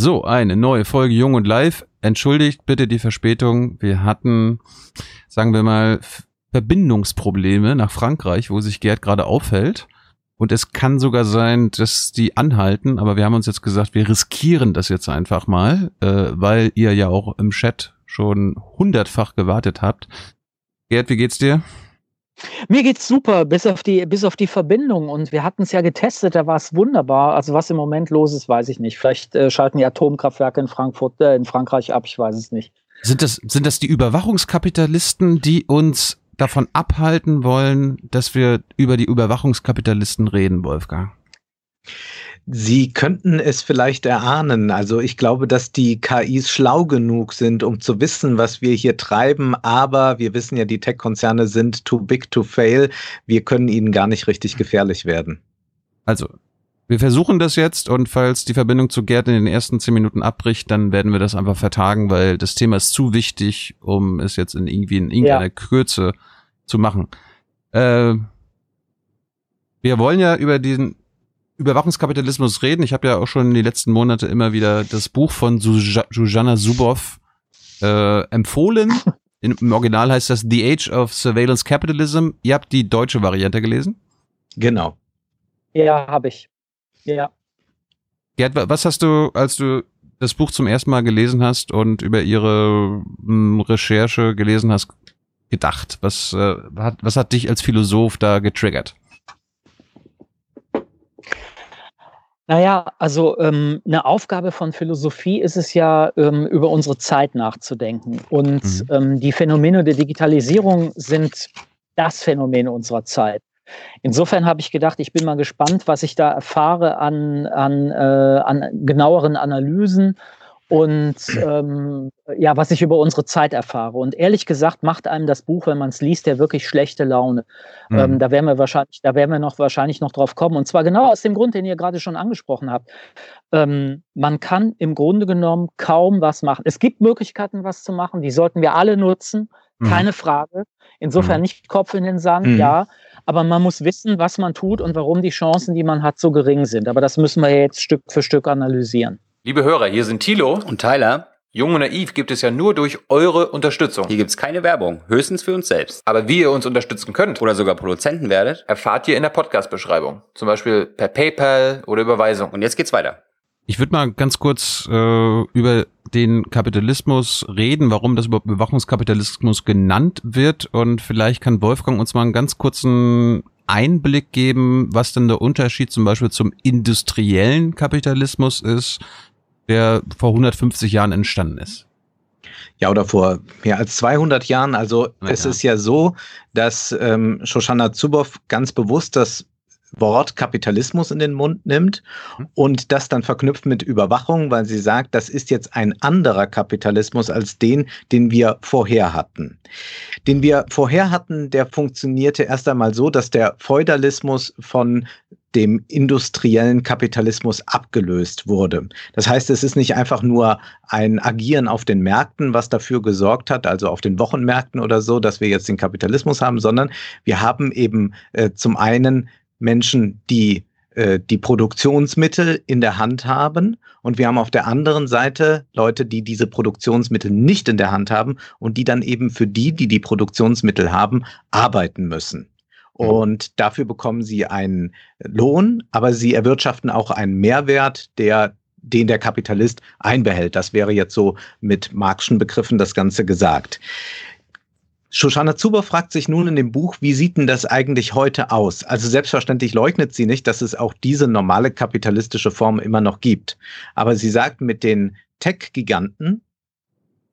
So, eine neue Folge Jung und Live. Entschuldigt bitte die Verspätung. Wir hatten, sagen wir mal, Verbindungsprobleme nach Frankreich, wo sich Gerd gerade aufhält. Und es kann sogar sein, dass die anhalten, aber wir haben uns jetzt gesagt, wir riskieren das jetzt einfach mal, äh, weil ihr ja auch im Chat schon hundertfach gewartet habt. Gerd, wie geht's dir? Mir geht's super, bis auf die, bis auf die Verbindung. Und wir hatten es ja getestet, da war es wunderbar. Also was im Moment los ist, weiß ich nicht. Vielleicht äh, schalten die Atomkraftwerke in Frankfurt, äh, in Frankreich ab, ich weiß es nicht. Sind das, sind das die Überwachungskapitalisten, die uns davon abhalten wollen, dass wir über die Überwachungskapitalisten reden, Wolfgang? Sie könnten es vielleicht erahnen. Also ich glaube, dass die KIs schlau genug sind, um zu wissen, was wir hier treiben. Aber wir wissen ja, die Tech-Konzerne sind too big to fail. Wir können ihnen gar nicht richtig gefährlich werden. Also, wir versuchen das jetzt und falls die Verbindung zu Gerd in den ersten zehn Minuten abbricht, dann werden wir das einfach vertagen, weil das Thema ist zu wichtig, um es jetzt in irgendwie in irgendeiner ja. Kürze zu machen. Äh, wir wollen ja über diesen Überwachungskapitalismus reden. Ich habe ja auch schon in die letzten Monate immer wieder das Buch von Zuzana Zuboff äh, empfohlen. Im Original heißt das The Age of Surveillance Capitalism. Ihr habt die deutsche Variante gelesen? Genau. Ja, habe ich. Ja. Gerd, was hast du, als du das Buch zum ersten Mal gelesen hast und über ihre mh, hm, Recherche gelesen hast, gedacht? Was, äh, hat, was hat dich als Philosoph da getriggert? Naja, also ähm, eine Aufgabe von Philosophie ist es ja, ähm, über unsere Zeit nachzudenken. Und mhm. ähm, die Phänomene der Digitalisierung sind das Phänomen unserer Zeit. Insofern habe ich gedacht, ich bin mal gespannt, was ich da erfahre an, an, äh, an genaueren Analysen und ähm, ja, was ich über unsere Zeit erfahre. Und ehrlich gesagt macht einem das Buch, wenn man es liest, ja wirklich schlechte Laune. Mhm. Ähm, da werden wir wahrscheinlich, da werden wir noch wahrscheinlich noch drauf kommen. Und zwar genau aus dem Grund, den ihr gerade schon angesprochen habt. Ähm, man kann im Grunde genommen kaum was machen. Es gibt Möglichkeiten, was zu machen. Die sollten wir alle nutzen. Mhm. Keine Frage. Insofern mhm. nicht Kopf in den Sand, mhm. ja. Aber man muss wissen, was man tut und warum die Chancen, die man hat, so gering sind. Aber das müssen wir jetzt Stück für Stück analysieren. Liebe Hörer, hier sind Thilo und Tyler. Jung und Naiv gibt es ja nur durch eure Unterstützung. Hier gibt es keine Werbung, höchstens für uns selbst. Aber wie ihr uns unterstützen könnt oder sogar Produzenten werdet, erfahrt ihr in der Podcast-Beschreibung. Zum Beispiel per PayPal oder Überweisung. Und jetzt geht's weiter. Ich würde mal ganz kurz äh, über den Kapitalismus reden, warum das überhaupt Bewachungskapitalismus genannt wird. Und vielleicht kann Wolfgang uns mal einen ganz kurzen Einblick geben, was denn der Unterschied zum Beispiel zum industriellen Kapitalismus ist der vor 150 Jahren entstanden ist. Ja, oder vor mehr als 200 Jahren. Also ja. es ist ja so, dass ähm, Shoshana Zuboff ganz bewusst das Wort Kapitalismus in den Mund nimmt mhm. und das dann verknüpft mit Überwachung, weil sie sagt, das ist jetzt ein anderer Kapitalismus als den, den wir vorher hatten. Den wir vorher hatten, der funktionierte erst einmal so, dass der Feudalismus von dem industriellen Kapitalismus abgelöst wurde. Das heißt, es ist nicht einfach nur ein Agieren auf den Märkten, was dafür gesorgt hat, also auf den Wochenmärkten oder so, dass wir jetzt den Kapitalismus haben, sondern wir haben eben äh, zum einen Menschen, die äh, die Produktionsmittel in der Hand haben und wir haben auf der anderen Seite Leute, die diese Produktionsmittel nicht in der Hand haben und die dann eben für die, die die Produktionsmittel haben, arbeiten müssen. Und dafür bekommen sie einen Lohn, aber sie erwirtschaften auch einen Mehrwert, der den der Kapitalist einbehält. Das wäre jetzt so mit Marxischen Begriffen das Ganze gesagt. Shoshana Zuber fragt sich nun in dem Buch, wie sieht denn das eigentlich heute aus? Also selbstverständlich leugnet sie nicht, dass es auch diese normale kapitalistische Form immer noch gibt. Aber sie sagt, mit den Tech-Giganten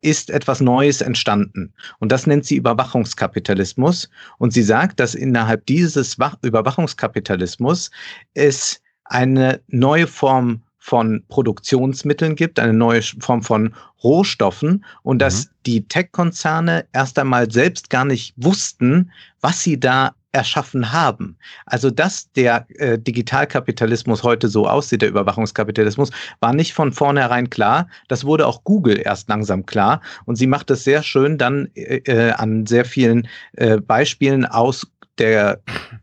ist etwas Neues entstanden. Und das nennt sie Überwachungskapitalismus. Und sie sagt, dass innerhalb dieses Überwachungskapitalismus es eine neue Form von Produktionsmitteln gibt, eine neue Form von Rohstoffen und dass mhm. die Tech-Konzerne erst einmal selbst gar nicht wussten, was sie da erschaffen haben. Also dass der äh, Digitalkapitalismus heute so aussieht, der Überwachungskapitalismus, war nicht von vornherein klar. Das wurde auch Google erst langsam klar. Und sie macht es sehr schön dann äh, äh an sehr vielen äh, Beispielen aus der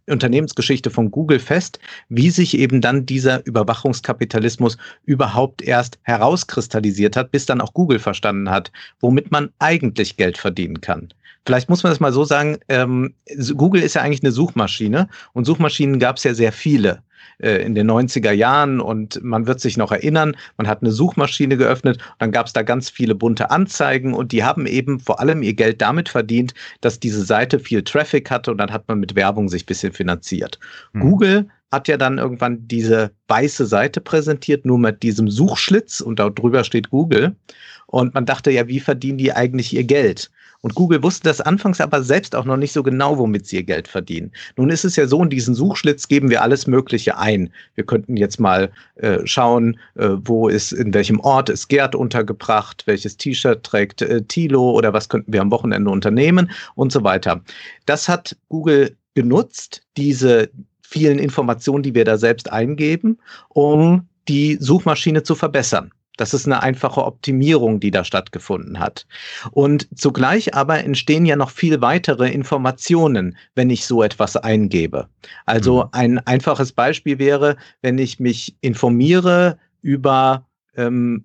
Unternehmensgeschichte von Google fest, wie sich eben dann dieser Überwachungskapitalismus überhaupt erst herauskristallisiert hat, bis dann auch Google verstanden hat, womit man eigentlich Geld verdienen kann. Vielleicht muss man das mal so sagen, ähm, Google ist ja eigentlich eine Suchmaschine und Suchmaschinen gab es ja sehr viele äh, in den 90er Jahren und man wird sich noch erinnern, man hat eine Suchmaschine geöffnet, dann gab es da ganz viele bunte Anzeigen und die haben eben vor allem ihr Geld damit verdient, dass diese Seite viel Traffic hatte und dann hat man mit Werbung sich ein bisschen finanziert. Hm. Google hat ja dann irgendwann diese weiße Seite präsentiert, nur mit diesem Suchschlitz und da drüber steht Google. Und man dachte ja, wie verdienen die eigentlich ihr Geld? Und Google wusste das anfangs aber selbst auch noch nicht so genau, womit sie ihr Geld verdienen. Nun ist es ja so, in diesen Suchschlitz geben wir alles Mögliche ein. Wir könnten jetzt mal äh, schauen, äh, wo ist, in welchem Ort ist Gerd untergebracht, welches T-Shirt trägt äh, Tilo oder was könnten wir am Wochenende unternehmen und so weiter. Das hat Google genutzt, diese vielen Informationen, die wir da selbst eingeben, um die Suchmaschine zu verbessern. Das ist eine einfache Optimierung, die da stattgefunden hat. Und zugleich aber entstehen ja noch viel weitere Informationen, wenn ich so etwas eingebe. Also mhm. ein einfaches Beispiel wäre, wenn ich mich informiere über ähm,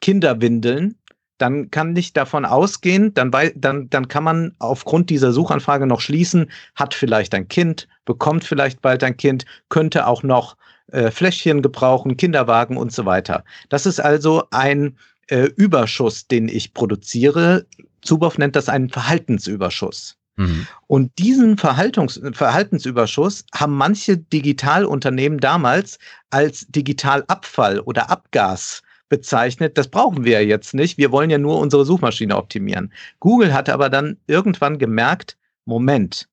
Kinderwindeln, dann kann ich davon ausgehen, dann, dann, dann kann man aufgrund dieser Suchanfrage noch schließen, hat vielleicht ein Kind, bekommt vielleicht bald ein Kind, könnte auch noch äh, Fläschchen gebrauchen, Kinderwagen und so weiter. Das ist also ein äh, Überschuss, den ich produziere. Zuboff nennt das einen Verhaltensüberschuss. Mhm. Und diesen Verhaltungs Verhaltensüberschuss haben manche Digitalunternehmen damals als Digitalabfall oder Abgas bezeichnet. Das brauchen wir ja jetzt nicht. Wir wollen ja nur unsere Suchmaschine optimieren. Google hat aber dann irgendwann gemerkt, Moment,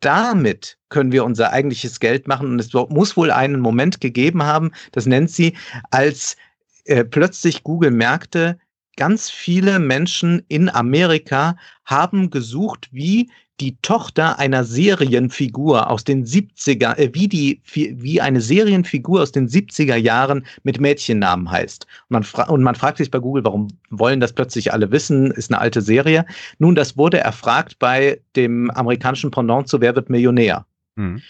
damit können wir unser eigentliches Geld machen. Und es muss wohl einen Moment gegeben haben, das nennt sie, als äh, plötzlich Google merkte, ganz viele Menschen in Amerika haben gesucht, wie die Tochter einer Serienfigur aus den 70er, äh, wie die, wie eine Serienfigur aus den 70er Jahren mit Mädchennamen heißt. Und man, und man fragt sich bei Google, warum wollen das plötzlich alle wissen? Ist eine alte Serie. Nun, das wurde erfragt bei dem amerikanischen Pendant zu Wer wird Millionär? Mhm.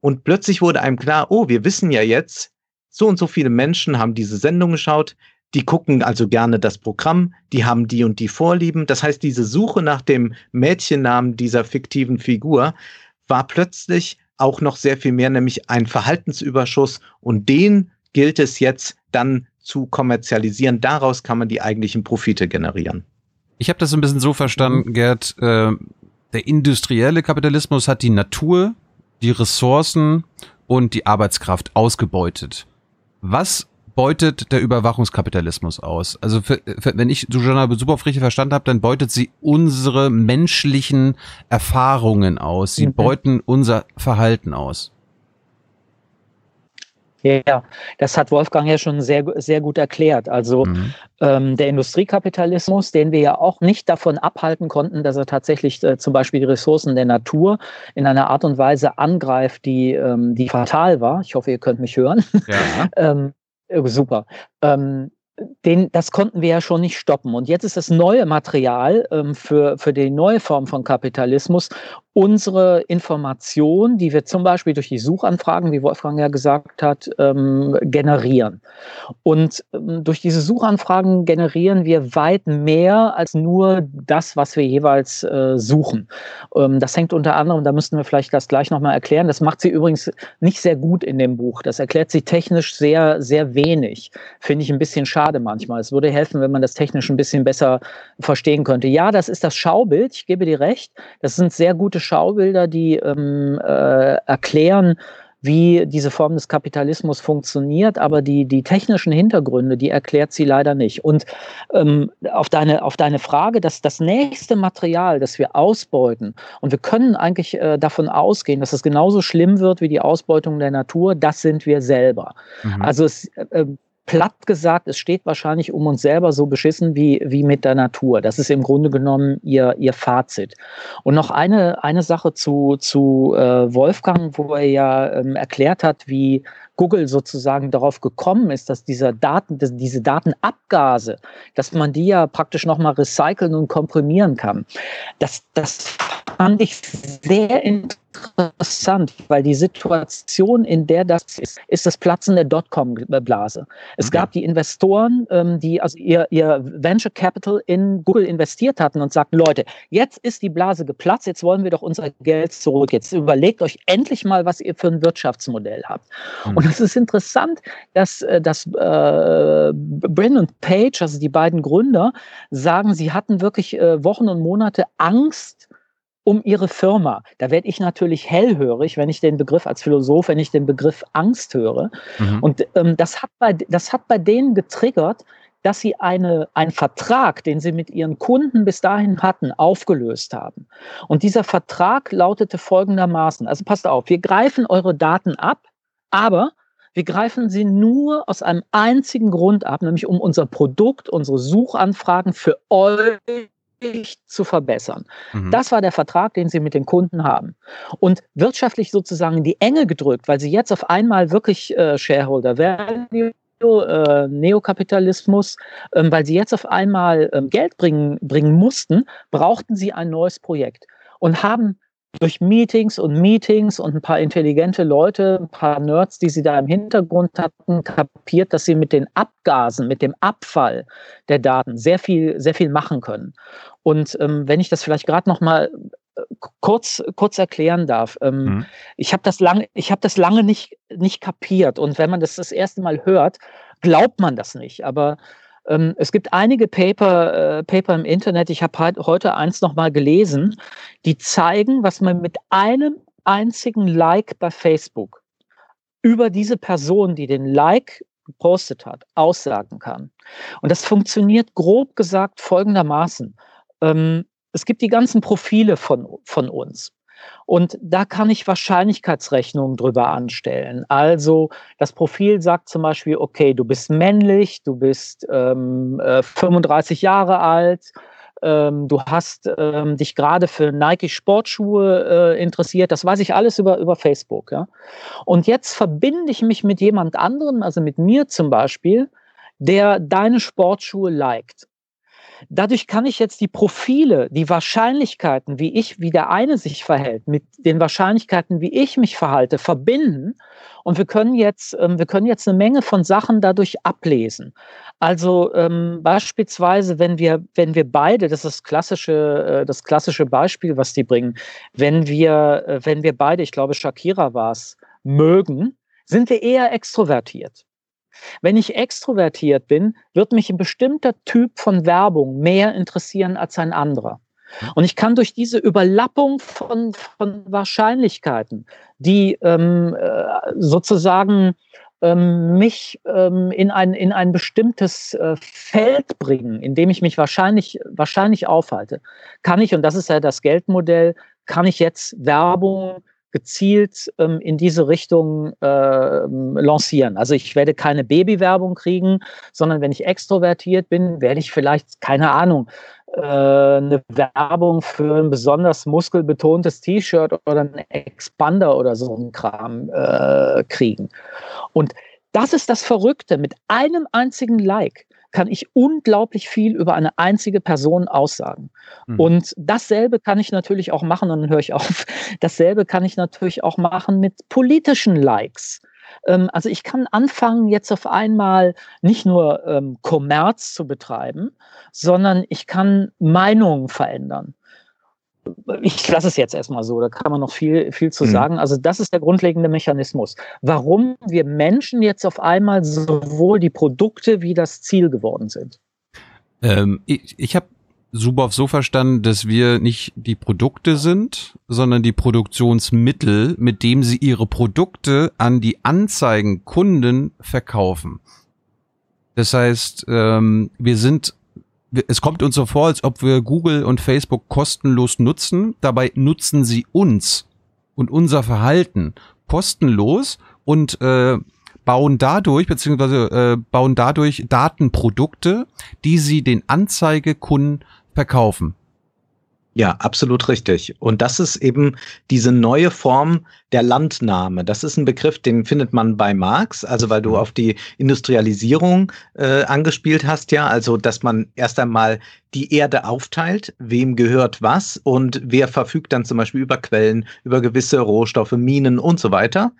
Und plötzlich wurde einem klar, oh, wir wissen ja jetzt, so und so viele Menschen haben diese Sendung geschaut, die gucken also gerne das Programm, die haben die und die Vorlieben. Das heißt, diese Suche nach dem Mädchennamen dieser fiktiven Figur war plötzlich auch noch sehr viel mehr, nämlich ein Verhaltensüberschuss und den gilt es jetzt dann zu kommerzialisieren. Daraus kann man die eigentlichen Profite generieren. Ich habe das ein bisschen so verstanden, Gerd. Äh, der industrielle Kapitalismus hat die Natur, die Ressourcen und die Arbeitskraft ausgebeutet. Was beutet der Überwachungskapitalismus aus? Also für, für, wenn ich Susanna super richtig verstanden habe, dann beutet sie unsere menschlichen Erfahrungen aus. Sie mhm. beuten unser Verhalten aus. Ja, das hat Wolfgang ja schon sehr, sehr gut erklärt. Also mhm. ähm, der Industriekapitalismus, den wir ja auch nicht davon abhalten konnten, dass er tatsächlich äh, zum Beispiel die Ressourcen der Natur in einer Art und Weise angreift, die, ähm, die fatal war. Ich hoffe, ihr könnt mich hören. Ja. ähm, äh, super. Ähm, den, das konnten wir ja schon nicht stoppen. Und jetzt ist das neue Material ähm, für, für die neue Form von Kapitalismus unsere Information, die wir zum Beispiel durch die Suchanfragen, wie Wolfgang ja gesagt hat, ähm, generieren. Und ähm, durch diese Suchanfragen generieren wir weit mehr als nur das, was wir jeweils äh, suchen. Ähm, das hängt unter anderem, da müssten wir vielleicht das gleich nochmal erklären, das macht sie übrigens nicht sehr gut in dem Buch. Das erklärt sie technisch sehr, sehr wenig. Finde ich ein bisschen schade manchmal. Es würde helfen, wenn man das technisch ein bisschen besser verstehen könnte. Ja, das ist das Schaubild, ich gebe dir recht. Das sind sehr gute Schaubilder, die ähm, äh, erklären, wie diese Form des Kapitalismus funktioniert, aber die, die technischen Hintergründe, die erklärt sie leider nicht. Und ähm, auf, deine, auf deine Frage, dass das nächste Material, das wir ausbeuten, und wir können eigentlich äh, davon ausgehen, dass es genauso schlimm wird wie die Ausbeutung der Natur, das sind wir selber. Mhm. Also es, äh, platt gesagt, es steht wahrscheinlich um uns selber so beschissen wie, wie mit der Natur. Das ist im Grunde genommen ihr, ihr Fazit. Und noch eine, eine Sache zu, zu äh, Wolfgang, wo er ja ähm, erklärt hat, wie, Google sozusagen darauf gekommen ist, dass dieser Daten, dass diese Datenabgase, dass man die ja praktisch nochmal recyceln und komprimieren kann. Das, das fand ich sehr interessant, weil die Situation, in der das ist, ist das Platzen der Dotcom-Blase. Es okay. gab die Investoren, ähm, die also ihr, ihr Venture Capital in Google investiert hatten und sagten, Leute, jetzt ist die Blase geplatzt, jetzt wollen wir doch unser Geld zurück. Jetzt überlegt euch endlich mal, was ihr für ein Wirtschaftsmodell habt. Mhm. Und es ist interessant, dass, äh, dass äh, Brin und Page, also die beiden Gründer, sagen, sie hatten wirklich äh, Wochen und Monate Angst, um ihre Firma. Da werde ich natürlich hellhörig, wenn ich den Begriff als Philosoph, wenn ich den Begriff Angst höre. Mhm. Und ähm, das, hat bei, das hat bei denen getriggert, dass sie eine, einen Vertrag, den sie mit ihren Kunden bis dahin hatten, aufgelöst haben. Und dieser Vertrag lautete folgendermaßen, also passt auf, wir greifen eure Daten ab, aber wir greifen sie nur aus einem einzigen Grund ab, nämlich um unser Produkt, unsere Suchanfragen für euch zu verbessern. Mhm. Das war der Vertrag, den sie mit den Kunden haben. Und wirtschaftlich sozusagen in die Enge gedrückt, weil sie jetzt auf einmal wirklich äh, Shareholder Value äh, Neokapitalismus, ähm, weil sie jetzt auf einmal ähm, Geld bringen, bringen mussten, brauchten sie ein neues Projekt und haben durch Meetings und Meetings und ein paar intelligente Leute, ein paar Nerds, die sie da im Hintergrund hatten, kapiert, dass sie mit den Abgasen, mit dem Abfall der Daten sehr viel, sehr viel machen können. Und ähm, wenn ich das vielleicht gerade noch mal äh, kurz kurz erklären darf, ähm, mhm. ich habe das lange, ich habe das lange nicht nicht kapiert. Und wenn man das das erste Mal hört, glaubt man das nicht. Aber ähm, es gibt einige Paper, äh, Paper im Internet, ich habe heute eins nochmal gelesen, die zeigen, was man mit einem einzigen Like bei Facebook über diese Person, die den Like gepostet hat, aussagen kann. Und das funktioniert grob gesagt folgendermaßen. Ähm, es gibt die ganzen Profile von, von uns. Und da kann ich Wahrscheinlichkeitsrechnungen drüber anstellen. Also das Profil sagt zum Beispiel, okay, du bist männlich, du bist ähm, 35 äh, Jahre alt, ähm, du hast ähm, dich gerade für Nike Sportschuhe äh, interessiert. Das weiß ich alles über, über Facebook. Ja? Und jetzt verbinde ich mich mit jemand anderem, also mit mir zum Beispiel, der deine Sportschuhe liked. Dadurch kann ich jetzt die Profile, die Wahrscheinlichkeiten, wie ich, wie der eine sich verhält, mit den Wahrscheinlichkeiten, wie ich mich verhalte, verbinden. Und wir können jetzt, ähm, wir können jetzt eine Menge von Sachen dadurch ablesen. Also ähm, beispielsweise, wenn wir, wenn wir beide, das ist das klassische, äh, das klassische Beispiel, was die bringen, wenn wir, äh, wenn wir beide, ich glaube, Shakira war es, mögen, sind wir eher extrovertiert. Wenn ich extrovertiert bin, wird mich ein bestimmter Typ von Werbung mehr interessieren als ein anderer. Und ich kann durch diese Überlappung von, von Wahrscheinlichkeiten, die ähm, äh, sozusagen ähm, mich ähm, in, ein, in ein bestimmtes äh, Feld bringen, in dem ich mich wahrscheinlich, wahrscheinlich aufhalte, kann ich, und das ist ja das Geldmodell, kann ich jetzt Werbung gezielt ähm, in diese Richtung äh, lancieren. Also ich werde keine Babywerbung kriegen, sondern wenn ich extrovertiert bin, werde ich vielleicht, keine Ahnung, äh, eine Werbung für ein besonders muskelbetontes T-Shirt oder ein Expander oder so ein Kram äh, kriegen. Und das ist das Verrückte. Mit einem einzigen Like kann ich unglaublich viel über eine einzige Person aussagen. Mhm. Und dasselbe kann ich natürlich auch machen, und dann höre ich auf, dasselbe kann ich natürlich auch machen mit politischen Likes. Ähm, also ich kann anfangen, jetzt auf einmal nicht nur ähm, Kommerz zu betreiben, sondern ich kann Meinungen verändern ich lasse es jetzt erstmal so, da kann man noch viel, viel zu mhm. sagen. Also das ist der grundlegende Mechanismus. Warum wir Menschen jetzt auf einmal sowohl die Produkte wie das Ziel geworden sind. Ähm, ich ich habe Suboff so verstanden, dass wir nicht die Produkte sind, sondern die Produktionsmittel, mit dem sie ihre Produkte an die Anzeigenkunden verkaufen. Das heißt, ähm, wir sind es kommt uns so vor, als ob wir Google und Facebook kostenlos nutzen. Dabei nutzen sie uns und unser Verhalten kostenlos und äh, bauen dadurch, beziehungsweise äh, bauen dadurch Datenprodukte, die sie den Anzeigekunden verkaufen. Ja, absolut richtig. Und das ist eben diese neue Form der Landnahme. Das ist ein Begriff, den findet man bei Marx, also weil du mhm. auf die Industrialisierung äh, angespielt hast, ja, also dass man erst einmal die Erde aufteilt, wem gehört was und wer verfügt dann zum Beispiel über Quellen, über gewisse Rohstoffe, Minen und so weiter.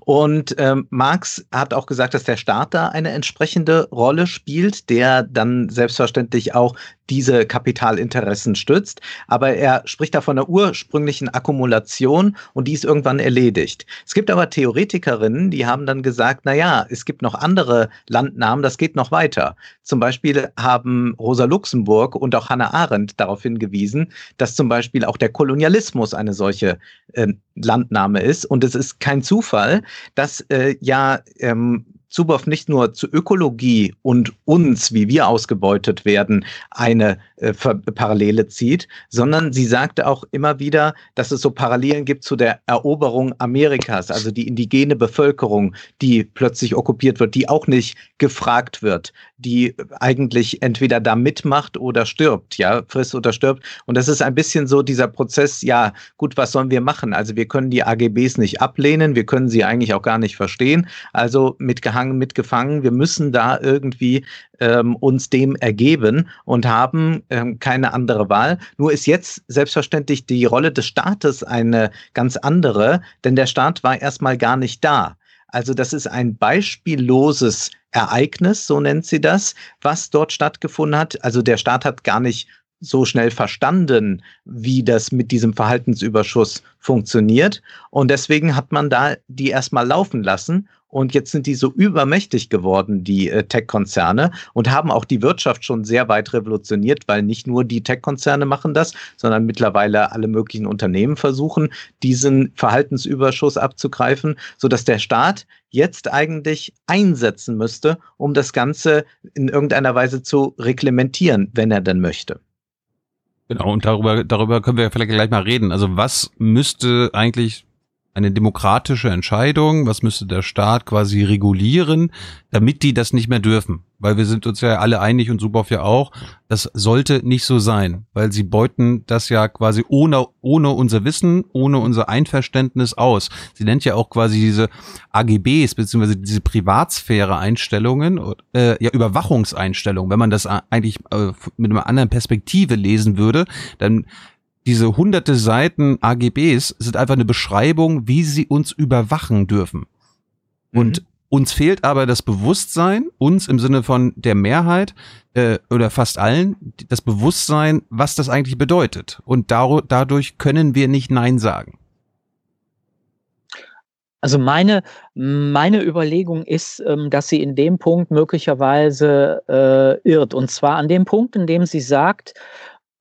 Und ähm, Marx hat auch gesagt, dass der Staat da eine entsprechende Rolle spielt, der dann selbstverständlich auch diese Kapitalinteressen stützt. Aber er spricht da von der ursprünglichen Akkumulation und die ist irgendwann erledigt. Es gibt aber Theoretikerinnen, die haben dann gesagt, na ja, es gibt noch andere Landnahmen, das geht noch weiter. Zum Beispiel haben Rosa Luxemburg und auch Hannah Arendt darauf hingewiesen, dass zum Beispiel auch der Kolonialismus eine solche äh, Landnahme ist. Und es ist kein Zufall, dass äh, ja ähm, Zuboff nicht nur zu Ökologie und uns, wie wir ausgebeutet werden, eine äh, Parallele zieht, sondern sie sagte auch immer wieder, dass es so Parallelen gibt zu der Eroberung Amerikas, also die indigene Bevölkerung, die plötzlich okkupiert wird, die auch nicht gefragt wird, die eigentlich entweder da mitmacht oder stirbt, ja, frisst oder stirbt. Und das ist ein bisschen so dieser Prozess, ja, gut, was sollen wir machen? Also wir können die AGBs nicht ablehnen, wir können sie eigentlich auch gar nicht verstehen. Also mitgehangen, mitgefangen, wir müssen da irgendwie ähm, uns dem ergeben und haben ähm, keine andere Wahl. Nur ist jetzt selbstverständlich die Rolle des Staates eine ganz andere, denn der Staat war erstmal gar nicht da. Also das ist ein beispielloses Ereignis, so nennt sie das, was dort stattgefunden hat. Also der Staat hat gar nicht so schnell verstanden, wie das mit diesem Verhaltensüberschuss funktioniert. Und deswegen hat man da die erstmal laufen lassen und jetzt sind die so übermächtig geworden, die äh, Tech-Konzerne, und haben auch die Wirtschaft schon sehr weit revolutioniert, weil nicht nur die Tech-Konzerne machen das, sondern mittlerweile alle möglichen Unternehmen versuchen, diesen Verhaltensüberschuss abzugreifen, sodass der Staat jetzt eigentlich einsetzen müsste, um das Ganze in irgendeiner Weise zu reglementieren, wenn er denn möchte. Genau, und darüber, darüber können wir vielleicht gleich mal reden. Also was müsste eigentlich eine demokratische Entscheidung, was müsste der Staat quasi regulieren, damit die das nicht mehr dürfen. Weil wir sind uns ja alle einig und Suboff ja auch, das sollte nicht so sein, weil sie beuten das ja quasi ohne, ohne unser Wissen, ohne unser Einverständnis aus. Sie nennt ja auch quasi diese AGBs, beziehungsweise diese Privatsphäre-Einstellungen, äh, ja, Überwachungseinstellungen. Wenn man das eigentlich äh, mit einer anderen Perspektive lesen würde, dann diese hunderte Seiten AGBs sind einfach eine Beschreibung, wie sie uns überwachen dürfen. Und mhm. uns fehlt aber das Bewusstsein, uns im Sinne von der Mehrheit äh, oder fast allen, das Bewusstsein, was das eigentlich bedeutet. Und dadurch können wir nicht Nein sagen. Also meine, meine Überlegung ist, ähm, dass sie in dem Punkt möglicherweise äh, irrt. Und zwar an dem Punkt, in dem sie sagt,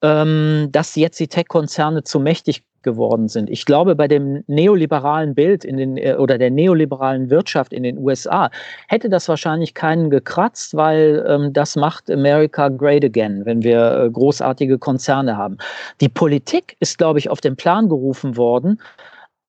ähm, dass jetzt die Tech-Konzerne zu mächtig geworden sind. Ich glaube, bei dem neoliberalen Bild in den äh, oder der neoliberalen Wirtschaft in den USA hätte das wahrscheinlich keinen gekratzt, weil ähm, das macht America great again, wenn wir äh, großartige Konzerne haben. Die Politik ist, glaube ich, auf den Plan gerufen worden,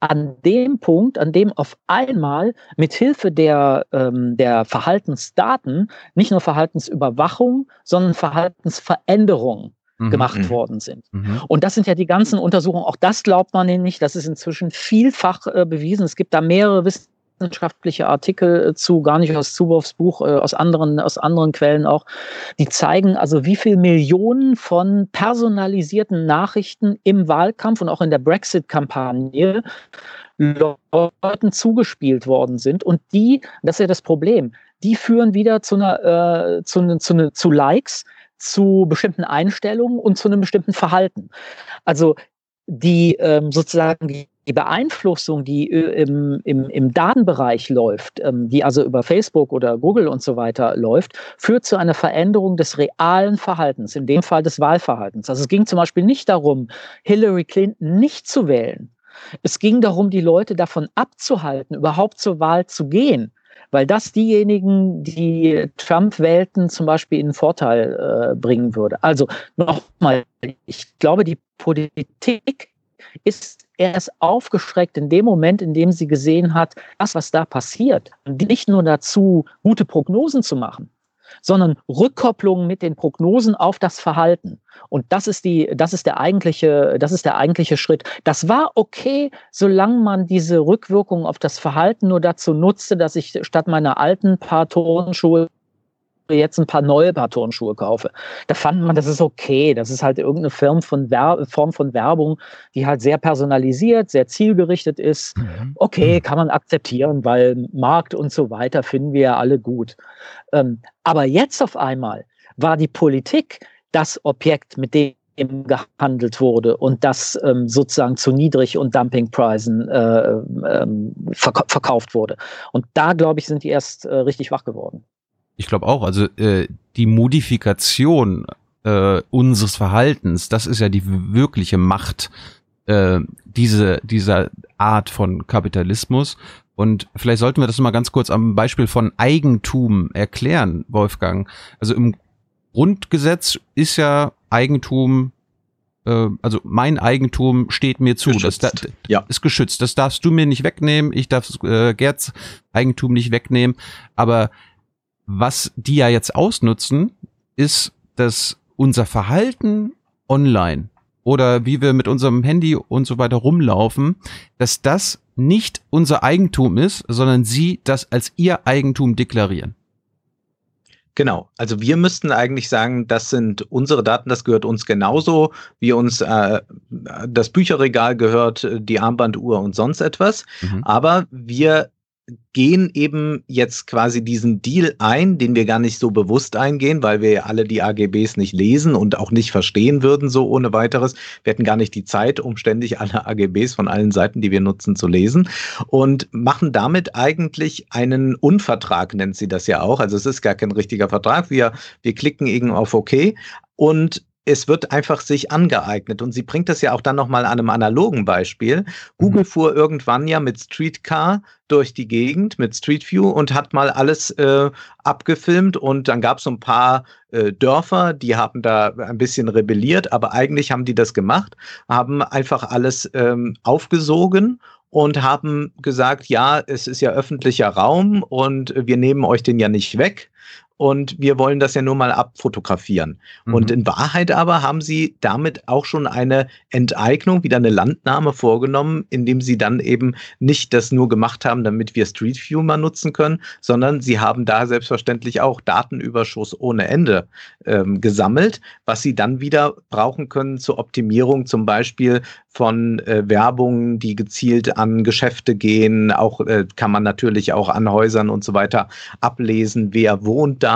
an dem Punkt, an dem auf einmal mit Hilfe der, ähm, der Verhaltensdaten nicht nur Verhaltensüberwachung, sondern Verhaltensveränderung Mhm, gemacht mhm. worden sind. Mhm. Und das sind ja die ganzen Untersuchungen, auch das glaubt man nicht, das ist inzwischen vielfach äh, bewiesen. Es gibt da mehrere wissenschaftliche Artikel äh, zu, gar nicht aus Zuboffs Buch, äh, aus anderen, aus anderen Quellen auch, die zeigen also, wie viel Millionen von personalisierten Nachrichten im Wahlkampf und auch in der Brexit-Kampagne Leuten zugespielt worden sind. Und die, das ist ja das Problem, die führen wieder zu einer, äh, zu, zu, zu Likes, zu bestimmten Einstellungen und zu einem bestimmten Verhalten. Also die ähm, sozusagen die, die Beeinflussung, die äh, im, im, im Datenbereich läuft, ähm, die also über Facebook oder Google und so weiter läuft, führt zu einer Veränderung des realen Verhaltens, in dem Fall des Wahlverhaltens. Also es ging zum Beispiel nicht darum, Hillary Clinton nicht zu wählen. Es ging darum, die Leute davon abzuhalten, überhaupt zur Wahl zu gehen weil das diejenigen, die Trump wählten, zum Beispiel in Vorteil äh, bringen würde. Also nochmal, ich glaube, die Politik ist erst aufgeschreckt in dem Moment, in dem sie gesehen hat, das, was da passiert, nicht nur dazu, gute Prognosen zu machen, sondern Rückkopplung mit den Prognosen auf das Verhalten. Und das ist die, das ist der eigentliche, das ist der eigentliche Schritt. Das war okay, solange man diese Rückwirkung auf das Verhalten nur dazu nutzte, dass ich statt meiner alten paar Turnschuhe jetzt ein paar neue Paar Turnschuhe kaufe. Da fand man, das ist okay. Das ist halt irgendeine Form von, Wer Form von Werbung, die halt sehr personalisiert, sehr zielgerichtet ist. Mhm. Okay, mhm. kann man akzeptieren, weil Markt und so weiter finden wir ja alle gut. Ähm, aber jetzt auf einmal war die Politik das Objekt, mit dem gehandelt wurde und das ähm, sozusagen zu Niedrig- und Dumpingpreisen äh, ähm, verk verkauft wurde. Und da, glaube ich, sind die erst äh, richtig wach geworden. Ich glaube auch, also äh, die Modifikation äh, unseres Verhaltens, das ist ja die wirkliche Macht äh, diese, dieser Art von Kapitalismus. Und vielleicht sollten wir das mal ganz kurz am Beispiel von Eigentum erklären, Wolfgang. Also im Grundgesetz ist ja Eigentum äh, also mein Eigentum steht mir zu. Geschützt. Das, das ja. ist geschützt. Das darfst du mir nicht wegnehmen. Ich darf äh, Gerds Eigentum nicht wegnehmen. Aber was die ja jetzt ausnutzen, ist, dass unser Verhalten online oder wie wir mit unserem Handy und so weiter rumlaufen, dass das nicht unser Eigentum ist, sondern sie das als ihr Eigentum deklarieren. Genau, also wir müssten eigentlich sagen, das sind unsere Daten, das gehört uns genauso, wie uns äh, das Bücherregal gehört, die Armbanduhr und sonst etwas. Mhm. Aber wir gehen eben jetzt quasi diesen Deal ein, den wir gar nicht so bewusst eingehen, weil wir ja alle die AGBs nicht lesen und auch nicht verstehen würden, so ohne weiteres. Wir hätten gar nicht die Zeit, um ständig alle AGBs von allen Seiten, die wir nutzen, zu lesen und machen damit eigentlich einen Unvertrag, nennt sie das ja auch. Also es ist gar kein richtiger Vertrag. Wir, wir klicken eben auf OK und es wird einfach sich angeeignet. Und sie bringt das ja auch dann nochmal an einem analogen Beispiel. Google mhm. fuhr irgendwann ja mit Streetcar durch die Gegend, mit Street View und hat mal alles äh, abgefilmt. Und dann gab es so ein paar äh, Dörfer, die haben da ein bisschen rebelliert, aber eigentlich haben die das gemacht, haben einfach alles ähm, aufgesogen und haben gesagt, ja, es ist ja öffentlicher Raum und wir nehmen euch den ja nicht weg und wir wollen das ja nur mal abfotografieren. Mhm. Und in Wahrheit aber haben sie damit auch schon eine Enteignung, wieder eine Landnahme vorgenommen, indem sie dann eben nicht das nur gemacht haben, damit wir Street View mal nutzen können, sondern sie haben da selbstverständlich auch Datenüberschuss ohne Ende ähm, gesammelt, was sie dann wieder brauchen können zur Optimierung zum Beispiel von äh, Werbung, die gezielt an Geschäfte gehen. Auch äh, kann man natürlich auch an Häusern und so weiter ablesen, wer wohnt da,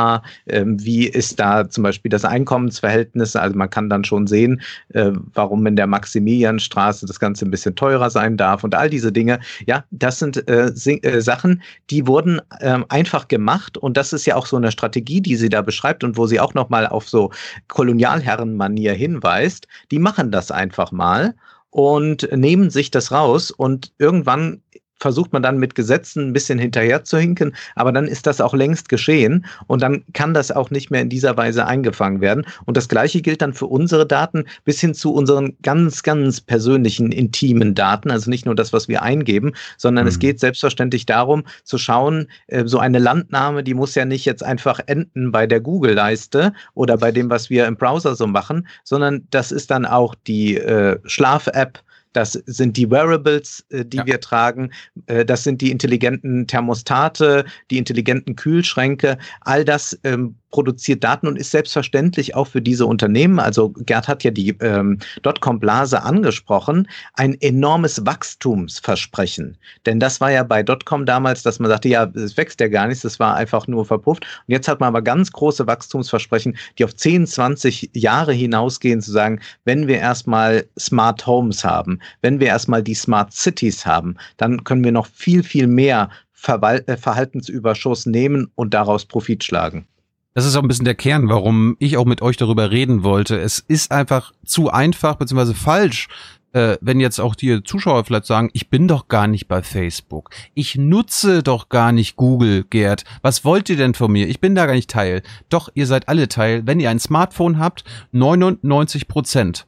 äh, wie ist da zum Beispiel das Einkommensverhältnis. Also man kann dann schon sehen, äh, warum in der Maximilianstraße das Ganze ein bisschen teurer sein darf und all diese Dinge. Ja, das sind äh, äh, Sachen, die wurden ähm, einfach gemacht und das ist ja auch so eine Strategie, die sie da beschreibt und wo sie auch nochmal auf so Kolonialherrenmanier hinweist. Die machen das einfach mal und nehmen sich das raus und irgendwann versucht man dann mit Gesetzen ein bisschen hinterher zu hinken, aber dann ist das auch längst geschehen und dann kann das auch nicht mehr in dieser Weise eingefangen werden. Und das Gleiche gilt dann für unsere Daten bis hin zu unseren ganz, ganz persönlichen, intimen Daten, also nicht nur das, was wir eingeben, sondern mhm. es geht selbstverständlich darum zu schauen, äh, so eine Landnahme, die muss ja nicht jetzt einfach enden bei der Google-Leiste oder bei dem, was wir im Browser so machen, sondern das ist dann auch die äh, Schlaf-App, das sind die Wearables, äh, die ja. wir tragen, äh, das sind die intelligenten Thermostate, die intelligenten Kühlschränke, all das ähm, produziert Daten und ist selbstverständlich auch für diese Unternehmen, also Gerd hat ja die ähm, Dotcom-Blase angesprochen, ein enormes Wachstumsversprechen. Denn das war ja bei Dotcom damals, dass man sagte, ja, es wächst ja gar nichts, das war einfach nur verpufft. Und jetzt hat man aber ganz große Wachstumsversprechen, die auf 10, 20 Jahre hinausgehen, zu sagen, wenn wir erstmal Smart Homes haben, wenn wir erstmal die Smart Cities haben, dann können wir noch viel, viel mehr Verwal äh, Verhaltensüberschuss nehmen und daraus Profit schlagen. Das ist auch ein bisschen der Kern, warum ich auch mit euch darüber reden wollte. Es ist einfach zu einfach beziehungsweise falsch, äh, wenn jetzt auch die Zuschauer vielleicht sagen, ich bin doch gar nicht bei Facebook. Ich nutze doch gar nicht Google, Gerd. Was wollt ihr denn von mir? Ich bin da gar nicht Teil. Doch, ihr seid alle Teil. Wenn ihr ein Smartphone habt, 99 Prozent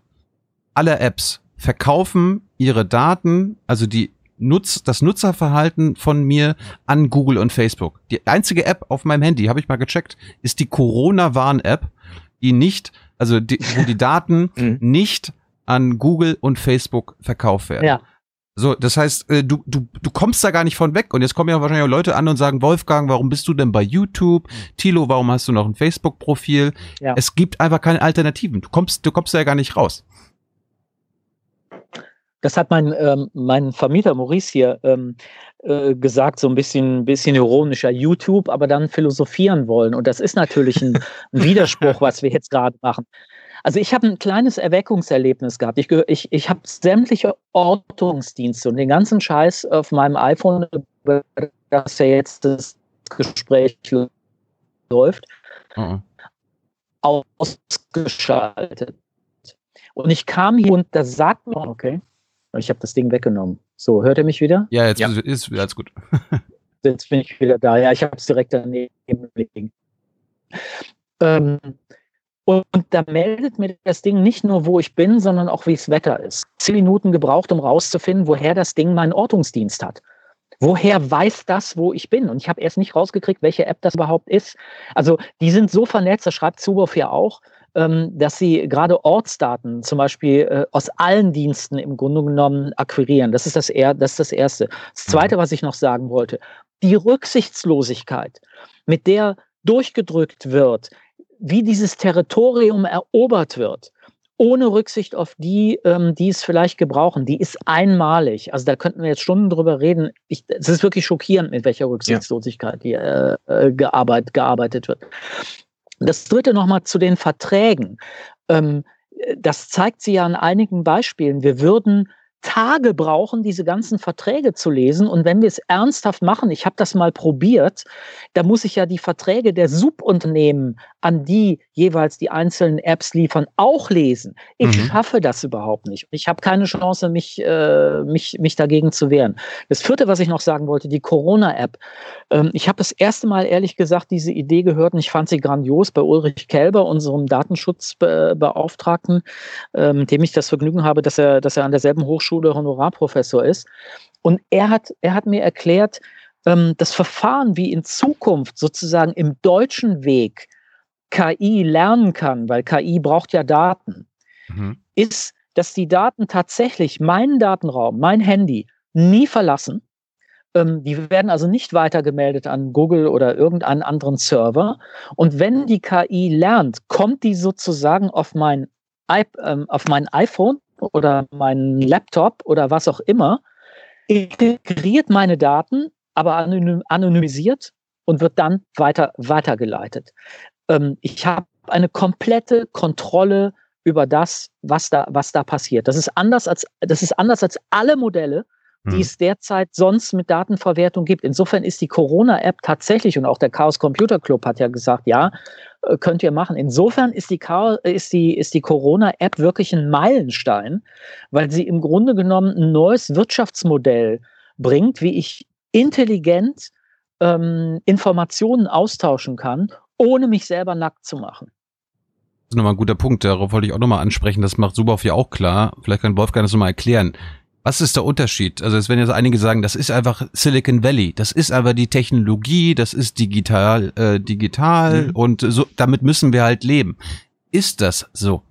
aller Apps verkaufen ihre Daten, also die Nutz, das Nutzerverhalten von mir an Google und Facebook. Die einzige App auf meinem Handy, habe ich mal gecheckt, ist die Corona-Warn-App, die nicht, also die, wo die Daten mhm. nicht an Google und Facebook verkauft werden. Ja. So, das heißt, äh, du, du, du kommst da gar nicht von weg. Und jetzt kommen ja wahrscheinlich auch Leute an und sagen, Wolfgang, warum bist du denn bei YouTube? Tilo, warum hast du noch ein Facebook-Profil? Ja. Es gibt einfach keine Alternativen. Du kommst, du kommst da ja gar nicht raus. Das hat mein, ähm, mein Vermieter Maurice hier ähm, äh, gesagt, so ein bisschen, bisschen ironischer YouTube, aber dann philosophieren wollen. Und das ist natürlich ein, ein Widerspruch, was wir jetzt gerade machen. Also ich habe ein kleines Erweckungserlebnis gehabt. Ich, ich, ich habe sämtliche Ortungsdienste und den ganzen Scheiß auf meinem iPhone, über das ja jetzt das Gespräch läuft, mhm. ausgeschaltet. Und ich kam hier und da sagt mir, okay, ich habe das Ding weggenommen. So, hört ihr mich wieder? Ja, jetzt ja. ist alles gut. jetzt bin ich wieder da. Ja, ich habe es direkt daneben liegen. Ähm, und da meldet mir das Ding nicht nur, wo ich bin, sondern auch, wie das Wetter ist. Zehn Minuten gebraucht, um rauszufinden, woher das Ding meinen Ortungsdienst hat. Woher weiß das, wo ich bin? Und ich habe erst nicht rausgekriegt, welche App das überhaupt ist. Also die sind so vernetzt, das schreibt Zuboff ja auch, dass sie gerade Ortsdaten zum Beispiel äh, aus allen Diensten im Grunde genommen akquirieren. Das ist das, er das, ist das Erste. Das Zweite, mhm. was ich noch sagen wollte, die Rücksichtslosigkeit, mit der durchgedrückt wird, wie dieses Territorium erobert wird, ohne Rücksicht auf die, ähm, die es vielleicht gebrauchen, die ist einmalig. Also da könnten wir jetzt Stunden drüber reden. es ist wirklich schockierend, mit welcher Rücksichtslosigkeit ja. hier äh, gearbeitet, gearbeitet wird. Das dritte nochmal zu den Verträgen. Ähm, das zeigt sie ja an einigen Beispielen. Wir würden Tage brauchen, diese ganzen Verträge zu lesen. Und wenn wir es ernsthaft machen, ich habe das mal probiert, da muss ich ja die Verträge der Subunternehmen, an die jeweils die einzelnen Apps liefern, auch lesen. Ich mhm. schaffe das überhaupt nicht. Ich habe keine Chance, mich, äh, mich, mich dagegen zu wehren. Das vierte, was ich noch sagen wollte, die Corona-App. Ähm, ich habe das erste Mal ehrlich gesagt diese Idee gehört und ich fand sie grandios bei Ulrich Kelber, unserem Datenschutzbeauftragten, äh, mit dem ich das Vergnügen habe, dass er, dass er an derselben Hochschule Honorarprofessor ist. Und er hat, er hat mir erklärt, ähm, das Verfahren, wie in Zukunft sozusagen im deutschen Weg KI lernen kann, weil KI braucht ja Daten, mhm. ist, dass die Daten tatsächlich meinen Datenraum, mein Handy nie verlassen. Ähm, die werden also nicht weitergemeldet an Google oder irgendeinen anderen Server. Und wenn die KI lernt, kommt die sozusagen auf mein, ähm, auf mein iPhone oder meinen Laptop oder was auch immer, integriert meine Daten, aber anonymisiert und wird dann weiter weitergeleitet ähm, ich habe eine komplette Kontrolle über das, was da, was da passiert. Das ist anders als, das ist anders als alle Modelle, die hm. es derzeit sonst mit Datenverwertung gibt. Insofern ist die Corona-App tatsächlich, und auch der Chaos Computer Club hat ja gesagt, ja, könnt ihr machen. Insofern ist die, ist die, ist die Corona-App wirklich ein Meilenstein, weil sie im Grunde genommen ein neues Wirtschaftsmodell bringt, wie ich intelligent ähm, Informationen austauschen kann ohne mich selber nackt zu machen. Das ist nochmal ein guter Punkt, darauf wollte ich auch nochmal ansprechen, das macht Subauf ja auch klar. Vielleicht kann Wolfgang das nochmal erklären. Was ist der Unterschied? Also es werden jetzt einige sagen, das ist einfach Silicon Valley, das ist einfach die Technologie, das ist digital, äh, digital mhm. und so, damit müssen wir halt leben. Ist das so?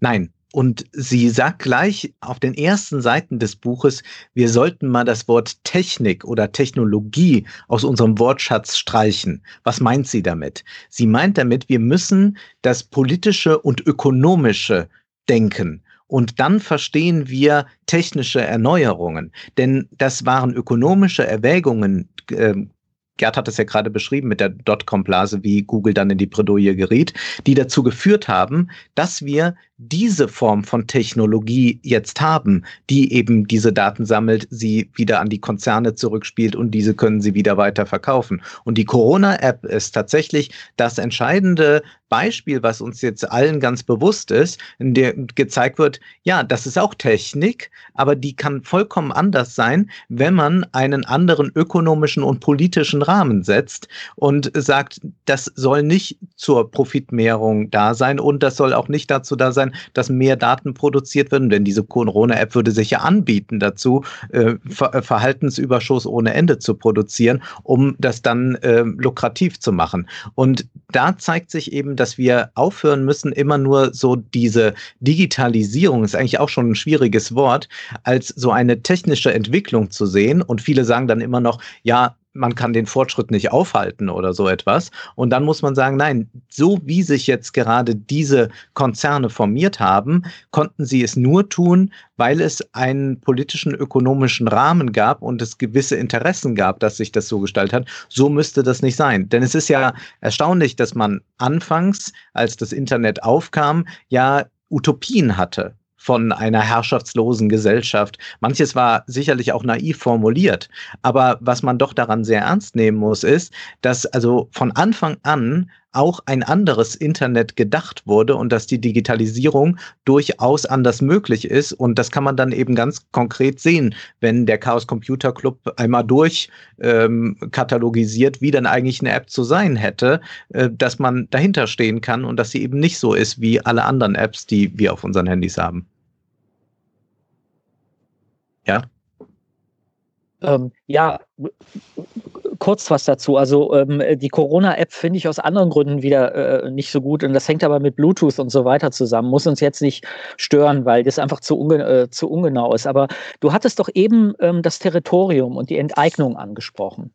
Nein, und sie sagt gleich auf den ersten Seiten des Buches, wir sollten mal das Wort Technik oder Technologie aus unserem Wortschatz streichen. Was meint sie damit? Sie meint damit, wir müssen das politische und ökonomische denken. Und dann verstehen wir technische Erneuerungen. Denn das waren ökonomische Erwägungen, äh, Gerd hat es ja gerade beschrieben mit der Dotcom-Blase, wie Google dann in die Bredouille geriet, die dazu geführt haben, dass wir diese Form von Technologie jetzt haben, die eben diese Daten sammelt, sie wieder an die Konzerne zurückspielt und diese können sie wieder weiter verkaufen. Und die Corona-App ist tatsächlich das entscheidende Beispiel, was uns jetzt allen ganz bewusst ist, in der gezeigt wird, ja, das ist auch Technik, aber die kann vollkommen anders sein, wenn man einen anderen ökonomischen und politischen Rahmen setzt und sagt, das soll nicht zur Profitmehrung da sein und das soll auch nicht dazu da sein, dass mehr Daten produziert werden, denn diese Corona-App würde sich ja anbieten dazu, äh, äh, Verhaltensüberschuss ohne Ende zu produzieren, um das dann äh, lukrativ zu machen. Und da zeigt sich eben, dass wir aufhören müssen, immer nur so diese Digitalisierung, ist eigentlich auch schon ein schwieriges Wort, als so eine technische Entwicklung zu sehen. Und viele sagen dann immer noch, ja, man kann den Fortschritt nicht aufhalten oder so etwas. Und dann muss man sagen, nein, so wie sich jetzt gerade diese Konzerne formiert haben, konnten sie es nur tun, weil es einen politischen, ökonomischen Rahmen gab und es gewisse Interessen gab, dass sich das so gestaltet hat. So müsste das nicht sein. Denn es ist ja erstaunlich, dass man anfangs, als das Internet aufkam, ja Utopien hatte von einer herrschaftslosen Gesellschaft. Manches war sicherlich auch naiv formuliert, aber was man doch daran sehr ernst nehmen muss, ist, dass also von Anfang an auch ein anderes Internet gedacht wurde und dass die Digitalisierung durchaus anders möglich ist. Und das kann man dann eben ganz konkret sehen, wenn der Chaos Computer Club einmal durch ähm, wie dann eigentlich eine App zu sein hätte, äh, dass man dahinter stehen kann und dass sie eben nicht so ist wie alle anderen Apps, die wir auf unseren Handys haben. Ja. Ähm, ja, kurz was dazu. Also ähm, die Corona-App finde ich aus anderen Gründen wieder äh, nicht so gut und das hängt aber mit Bluetooth und so weiter zusammen. Muss uns jetzt nicht stören, weil das einfach zu, unge äh, zu ungenau ist. Aber du hattest doch eben ähm, das Territorium und die Enteignung angesprochen.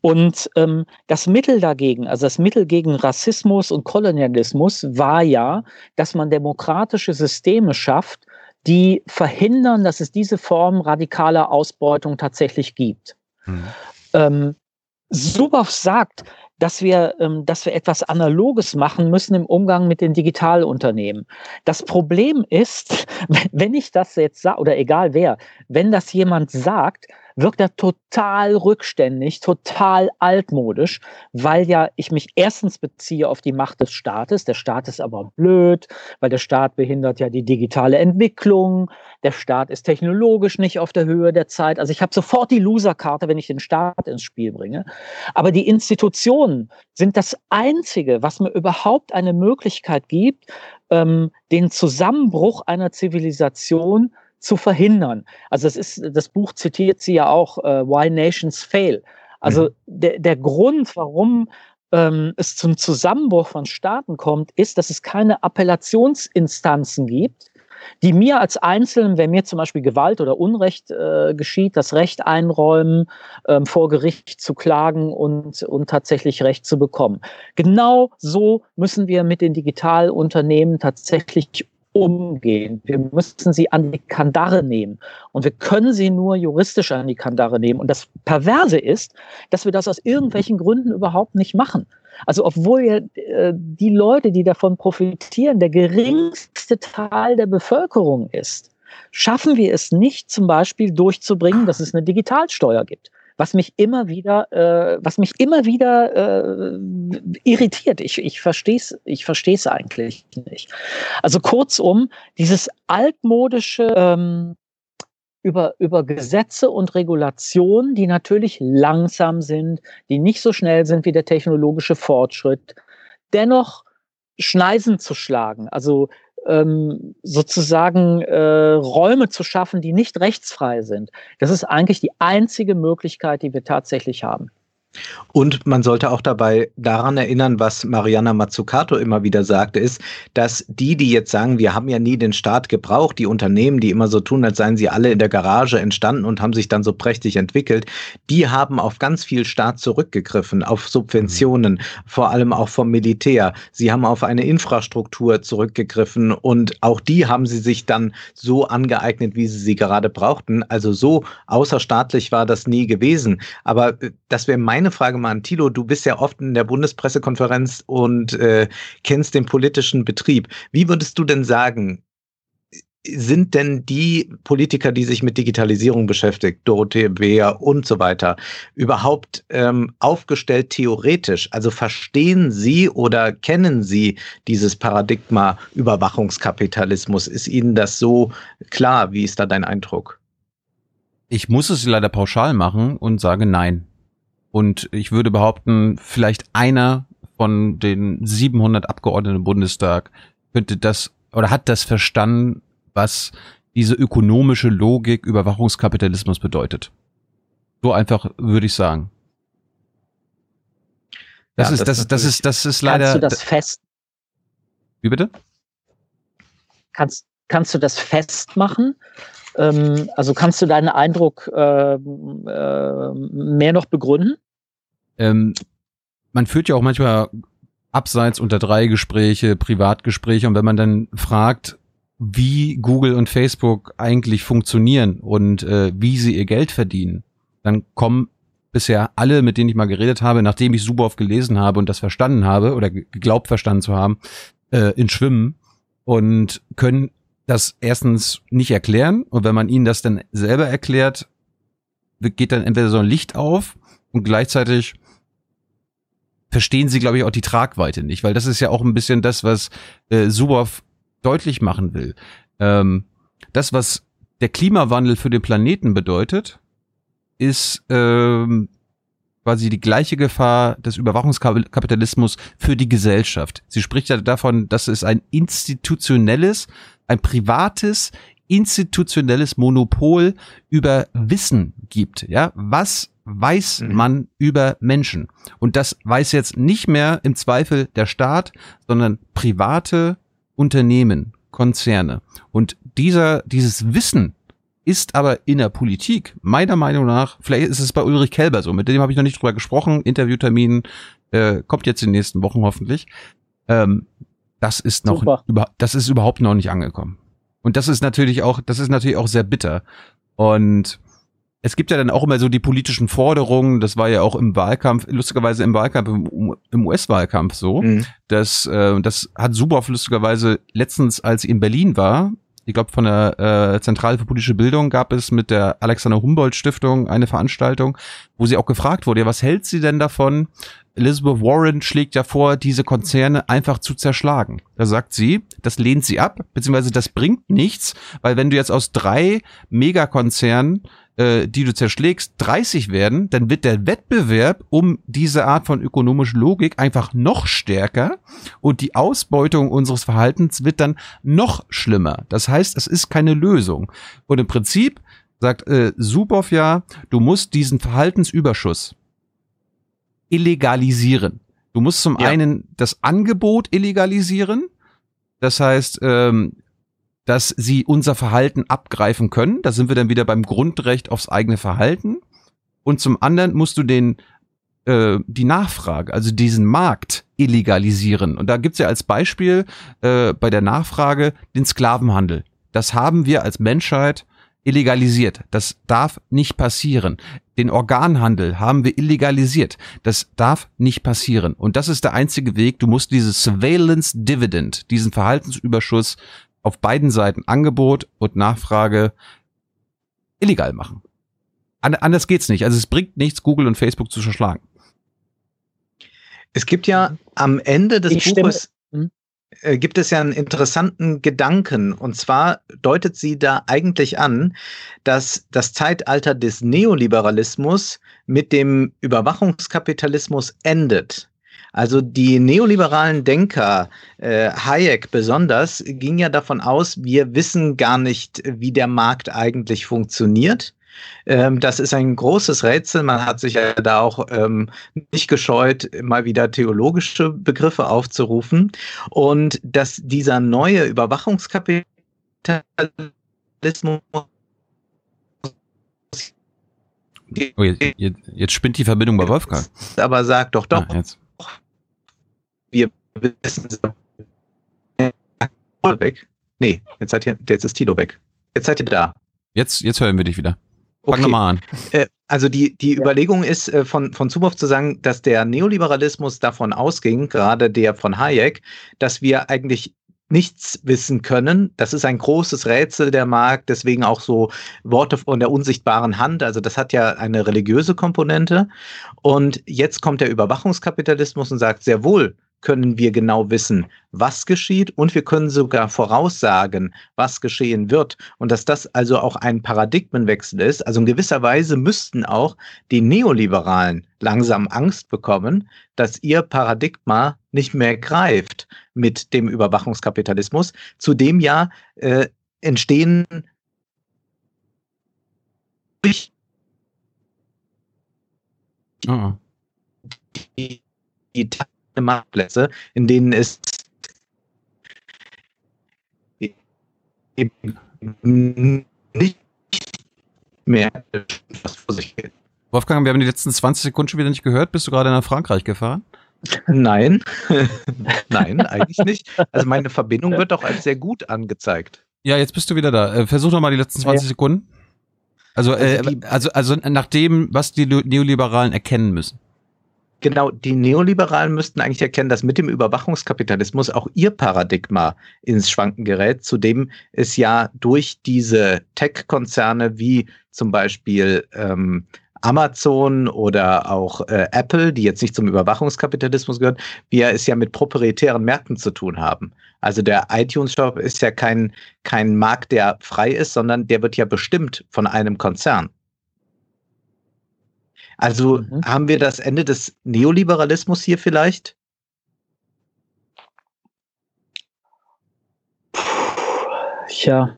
Und ähm, das Mittel dagegen, also das Mittel gegen Rassismus und Kolonialismus war ja, dass man demokratische Systeme schafft, die verhindern, dass es diese Form radikaler Ausbeutung tatsächlich gibt. Mhm. Ähm, Suboff sagt, dass wir, ähm, dass wir etwas Analoges machen müssen im Umgang mit den Digitalunternehmen. Das Problem ist, wenn ich das jetzt sage, oder egal wer, wenn das jemand sagt, wirkt er total rückständig, total altmodisch, weil ja ich mich erstens beziehe auf die Macht des Staates. Der Staat ist aber blöd, weil der Staat behindert ja die digitale Entwicklung. Der Staat ist technologisch nicht auf der Höhe der Zeit. Also ich habe sofort die Loserkarte, wenn ich den Staat ins Spiel bringe. Aber die Institutionen sind das Einzige, was mir überhaupt eine Möglichkeit gibt, ähm, den Zusammenbruch einer Zivilisation zu verhindern. Also das ist, das Buch zitiert sie ja auch, äh, Why Nations Fail. Also mhm. der, der Grund, warum ähm, es zum Zusammenbruch von Staaten kommt, ist, dass es keine Appellationsinstanzen gibt, die mir als Einzelnen, wenn mir zum Beispiel Gewalt oder Unrecht äh, geschieht, das Recht einräumen, ähm, vor Gericht zu klagen und, und tatsächlich Recht zu bekommen. Genau so müssen wir mit den Digitalunternehmen tatsächlich umgehen. Wir müssen sie an die Kandare nehmen. Und wir können sie nur juristisch an die Kandare nehmen. Und das Perverse ist, dass wir das aus irgendwelchen Gründen überhaupt nicht machen. Also obwohl ja äh, die Leute, die davon profitieren, der geringste Teil der Bevölkerung ist, schaffen wir es nicht zum Beispiel durchzubringen, dass es eine Digitalsteuer gibt was mich immer wieder, äh, was mich immer wieder äh, irritiert. Ich, ich verstehe es ich versteh's eigentlich nicht. Also kurzum, dieses altmodische ähm, über, über Gesetze und Regulationen, die natürlich langsam sind, die nicht so schnell sind wie der technologische Fortschritt, dennoch Schneisen zu schlagen. Also ähm, sozusagen äh, Räume zu schaffen, die nicht rechtsfrei sind. Das ist eigentlich die einzige Möglichkeit, die wir tatsächlich haben. Und man sollte auch dabei daran erinnern, was Mariana Mazzucato immer wieder sagte, ist, dass die, die jetzt sagen, wir haben ja nie den Staat gebraucht, die Unternehmen, die immer so tun, als seien sie alle in der Garage entstanden und haben sich dann so prächtig entwickelt, die haben auf ganz viel Staat zurückgegriffen, auf Subventionen, mhm. vor allem auch vom Militär. Sie haben auf eine Infrastruktur zurückgegriffen und auch die haben sie sich dann so angeeignet, wie sie sie gerade brauchten. Also so außerstaatlich war das nie gewesen. Aber äh, das wäre meine eine Frage mal an Thilo. Du bist ja oft in der Bundespressekonferenz und äh, kennst den politischen Betrieb. Wie würdest du denn sagen, sind denn die Politiker, die sich mit Digitalisierung beschäftigt, Dorothee Beer und so weiter, überhaupt ähm, aufgestellt theoretisch? Also verstehen sie oder kennen sie dieses Paradigma Überwachungskapitalismus? Ist ihnen das so klar? Wie ist da dein Eindruck? Ich muss es leider pauschal machen und sage nein. Und ich würde behaupten, vielleicht einer von den 700 Abgeordneten im Bundestag könnte das oder hat das verstanden, was diese ökonomische Logik Überwachungskapitalismus bedeutet. So einfach würde ich sagen. Das ja, ist, das, das, das ist, das ist leider. Kannst du das fest? Wie bitte? Kannst, kannst du das festmachen? Ähm, also kannst du deinen Eindruck äh, äh, mehr noch begründen? Ähm, man führt ja auch manchmal abseits unter drei Gespräche, Privatgespräche und wenn man dann fragt, wie Google und Facebook eigentlich funktionieren und äh, wie sie ihr Geld verdienen, dann kommen bisher alle, mit denen ich mal geredet habe, nachdem ich Suboff gelesen habe und das verstanden habe oder geglaubt verstanden zu haben, äh, in Schwimmen und können das erstens nicht erklären. Und wenn man ihnen das dann selber erklärt, geht dann entweder so ein Licht auf und gleichzeitig verstehen sie, glaube ich, auch die Tragweite nicht, weil das ist ja auch ein bisschen das, was äh, Suboff deutlich machen will. Ähm, das, was der Klimawandel für den Planeten bedeutet, ist ähm, quasi die gleiche Gefahr des Überwachungskapitalismus für die Gesellschaft. Sie spricht ja davon, dass es ein institutionelles, ein privates, institutionelles Monopol über Wissen gibt. Ja, was weiß mhm. man über Menschen? Und das weiß jetzt nicht mehr im Zweifel der Staat, sondern private Unternehmen, Konzerne. Und dieser, dieses Wissen ist aber in der Politik, meiner Meinung nach, vielleicht ist es bei Ulrich Kelber so, mit dem habe ich noch nicht drüber gesprochen, Interviewtermin äh, kommt jetzt in den nächsten Wochen hoffentlich. Ähm, das ist noch, über, das ist überhaupt noch nicht angekommen. Und das ist natürlich auch, das ist natürlich auch sehr bitter. Und es gibt ja dann auch immer so die politischen Forderungen, das war ja auch im Wahlkampf, lustigerweise im Wahlkampf, im, US-Wahlkampf so, mhm. dass äh, das hat Suboff lustigerweise letztens, als sie in Berlin war, ich glaube von der äh, Zentrale für politische Bildung gab es mit der Alexander Humboldt Stiftung eine Veranstaltung, wo sie auch gefragt wurde, ja, was hält sie denn davon? Elizabeth Warren schlägt ja vor, diese Konzerne einfach zu zerschlagen. Da sagt sie, das lehnt sie ab, beziehungsweise das bringt nichts, weil wenn du jetzt aus drei Megakonzernen äh, die du zerschlägst, 30 werden, dann wird der Wettbewerb um diese Art von ökonomischer Logik einfach noch stärker und die Ausbeutung unseres Verhaltens wird dann noch schlimmer. Das heißt, es ist keine Lösung. Und im Prinzip sagt äh, Suboff ja, du musst diesen Verhaltensüberschuss illegalisieren. Du musst zum ja. einen das Angebot illegalisieren, das heißt, ähm, dass sie unser Verhalten abgreifen können. Da sind wir dann wieder beim Grundrecht aufs eigene Verhalten. Und zum anderen musst du den äh, die Nachfrage, also diesen Markt illegalisieren. Und da gibt's ja als Beispiel äh, bei der Nachfrage den Sklavenhandel. Das haben wir als Menschheit illegalisiert. Das darf nicht passieren. Den Organhandel haben wir illegalisiert. Das darf nicht passieren. Und das ist der einzige Weg. Du musst dieses Surveillance Dividend, diesen Verhaltensüberschuss auf beiden Seiten Angebot und Nachfrage illegal machen. Anders geht's nicht. Also es bringt nichts, Google und Facebook zu verschlagen. Es gibt ja am Ende des ich Buches? Äh, gibt es ja einen interessanten Gedanken. Und zwar deutet sie da eigentlich an, dass das Zeitalter des Neoliberalismus mit dem Überwachungskapitalismus endet. Also die neoliberalen Denker, äh, Hayek besonders, ging ja davon aus, wir wissen gar nicht, wie der Markt eigentlich funktioniert. Ähm, das ist ein großes Rätsel. Man hat sich ja da auch ähm, nicht gescheut, mal wieder theologische Begriffe aufzurufen. Und dass dieser neue Überwachungskapitalismus Oh, jetzt, jetzt, spinnt die Verbindung bei Wolfgang. Aber sag doch doch. Ah, wir wissen weg. Nee, jetzt seid ihr, jetzt ist Tilo weg. Jetzt seid ihr da. Jetzt, jetzt hören wir dich wieder. Fang okay. nochmal an. Äh, also die, die ja. Überlegung ist äh, von, von Zuboff zu sagen, dass der Neoliberalismus davon ausging, gerade der von Hayek, dass wir eigentlich nichts wissen können. Das ist ein großes Rätsel der Markt, deswegen auch so Worte von der unsichtbaren Hand. Also das hat ja eine religiöse Komponente. Und jetzt kommt der Überwachungskapitalismus und sagt sehr wohl, können wir genau wissen, was geschieht und wir können sogar voraussagen, was geschehen wird. Und dass das also auch ein Paradigmenwechsel ist. Also in gewisser Weise müssten auch die Neoliberalen langsam Angst bekommen, dass ihr Paradigma nicht mehr greift mit dem Überwachungskapitalismus, zu dem ja äh, entstehen oh. die, die Marktplätze, in denen es eben nicht mehr was vor sich geht. Wolfgang, wir haben die letzten 20 Sekunden schon wieder nicht gehört. Bist du gerade nach Frankreich gefahren? Nein, nein, eigentlich nicht. Also meine Verbindung wird doch als sehr gut angezeigt. Ja, jetzt bist du wieder da. Äh, versuch doch mal die letzten 20 ja. Sekunden. Also, äh, also, also nach dem, was die Neoliberalen erkennen müssen. Genau, die Neoliberalen müssten eigentlich erkennen, dass mit dem Überwachungskapitalismus auch ihr Paradigma ins Schwanken gerät, zu dem es ja durch diese Tech-Konzerne wie zum Beispiel ähm, Amazon oder auch äh, Apple, die jetzt nicht zum Überwachungskapitalismus gehören, wir es ja mit proprietären Märkten zu tun haben. Also der iTunes-Shop ist ja kein, kein Markt, der frei ist, sondern der wird ja bestimmt von einem Konzern. Also mhm. haben wir das Ende des Neoliberalismus hier vielleicht? Tja.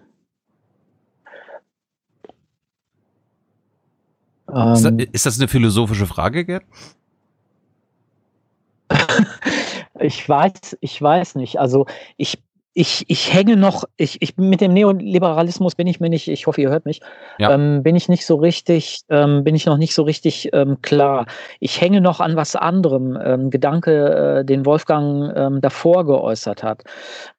Ist das, ist das eine philosophische Frage, Gerd? ich weiß, ich weiß nicht. Also ich ich, ich hänge noch, ich, ich mit dem Neoliberalismus bin ich mir nicht, ich hoffe, ihr hört mich, ja. ähm, bin ich nicht so richtig, ähm, bin ich noch nicht so richtig ähm, klar. Ich hänge noch an was anderem, ähm, Gedanke, äh, den Wolfgang ähm, davor geäußert hat.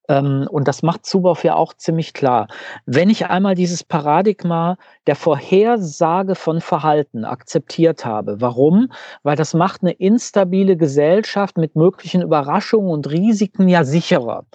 Ähm, und das macht Zuboff ja auch ziemlich klar. Wenn ich einmal dieses Paradigma der Vorhersage von Verhalten akzeptiert habe, warum? Weil das macht eine instabile Gesellschaft mit möglichen Überraschungen und Risiken ja sicherer.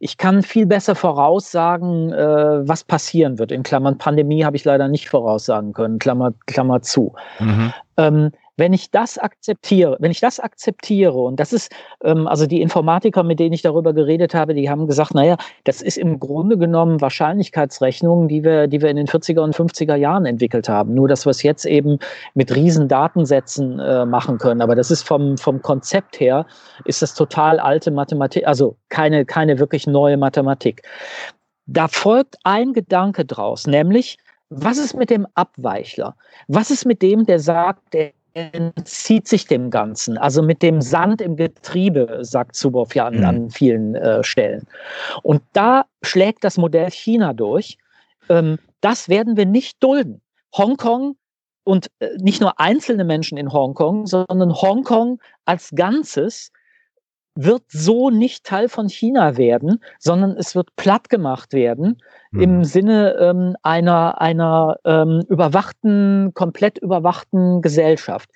Ich kann viel besser voraussagen, äh, was passieren wird. In Klammern Pandemie habe ich leider nicht voraussagen können, Klammer, Klammer zu. Mhm. Ähm, wenn ich das akzeptiere, wenn ich das akzeptiere, und das ist, ähm, also die Informatiker, mit denen ich darüber geredet habe, die haben gesagt, naja, das ist im Grunde genommen Wahrscheinlichkeitsrechnungen, die wir, die wir in den 40er und 50er Jahren entwickelt haben. Nur, dass wir es jetzt eben mit riesen Datensätzen äh, machen können. Aber das ist vom, vom Konzept her, ist das total alte Mathematik, also keine, keine wirklich neue Mathematik. Da folgt ein Gedanke draus, nämlich, was ist mit dem Abweichler? Was ist mit dem, der sagt, der entzieht sich dem Ganzen. Also mit dem Sand im Getriebe, sagt Zuboff ja an, mhm. an vielen äh, Stellen. Und da schlägt das Modell China durch. Ähm, das werden wir nicht dulden. Hongkong und äh, nicht nur einzelne Menschen in Hongkong, sondern Hongkong als Ganzes wird so nicht Teil von China werden, sondern es wird platt gemacht werden mhm. im Sinne ähm, einer, einer ähm, überwachten, komplett überwachten Gesellschaft.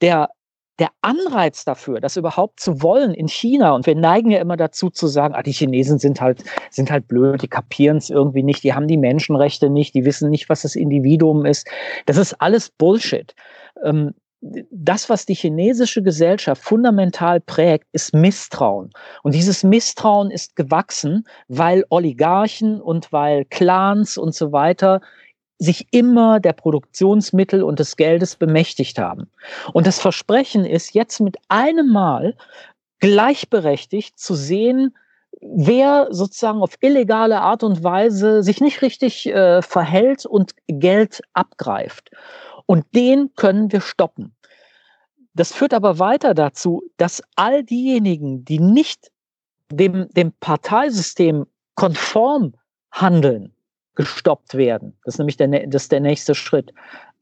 Der, der Anreiz dafür, das überhaupt zu wollen in China, und wir neigen ja immer dazu zu sagen, ah, die Chinesen sind halt, sind halt blöd, die kapieren es irgendwie nicht, die haben die Menschenrechte nicht, die wissen nicht, was das Individuum ist. Das ist alles Bullshit. Ähm, das, was die chinesische Gesellschaft fundamental prägt, ist Misstrauen. Und dieses Misstrauen ist gewachsen, weil Oligarchen und weil Clans und so weiter sich immer der Produktionsmittel und des Geldes bemächtigt haben. Und das Versprechen ist jetzt mit einem Mal gleichberechtigt zu sehen, wer sozusagen auf illegale Art und Weise sich nicht richtig äh, verhält und Geld abgreift. Und den können wir stoppen. Das führt aber weiter dazu, dass all diejenigen, die nicht dem, dem Parteisystem konform handeln, gestoppt werden. Das ist nämlich der, das der nächste Schritt.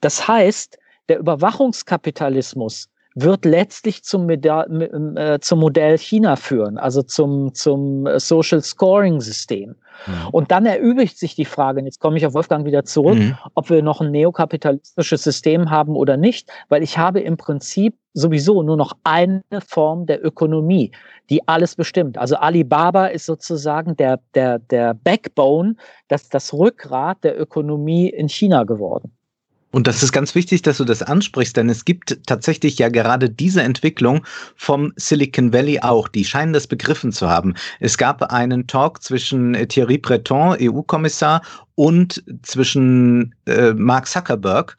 Das heißt, der Überwachungskapitalismus wird letztlich zum, äh, zum Modell China führen, also zum, zum Social Scoring System. Mhm. Und dann erübrigt sich die Frage, und jetzt komme ich auf Wolfgang wieder zurück, mhm. ob wir noch ein neokapitalistisches System haben oder nicht, weil ich habe im Prinzip sowieso nur noch eine Form der Ökonomie, die alles bestimmt. Also Alibaba ist sozusagen der, der, der Backbone, das, das Rückgrat der Ökonomie in China geworden. Und das ist ganz wichtig, dass du das ansprichst, denn es gibt tatsächlich ja gerade diese Entwicklung vom Silicon Valley auch. Die scheinen das begriffen zu haben. Es gab einen Talk zwischen Thierry Breton, EU-Kommissar, und zwischen äh, Mark Zuckerberg.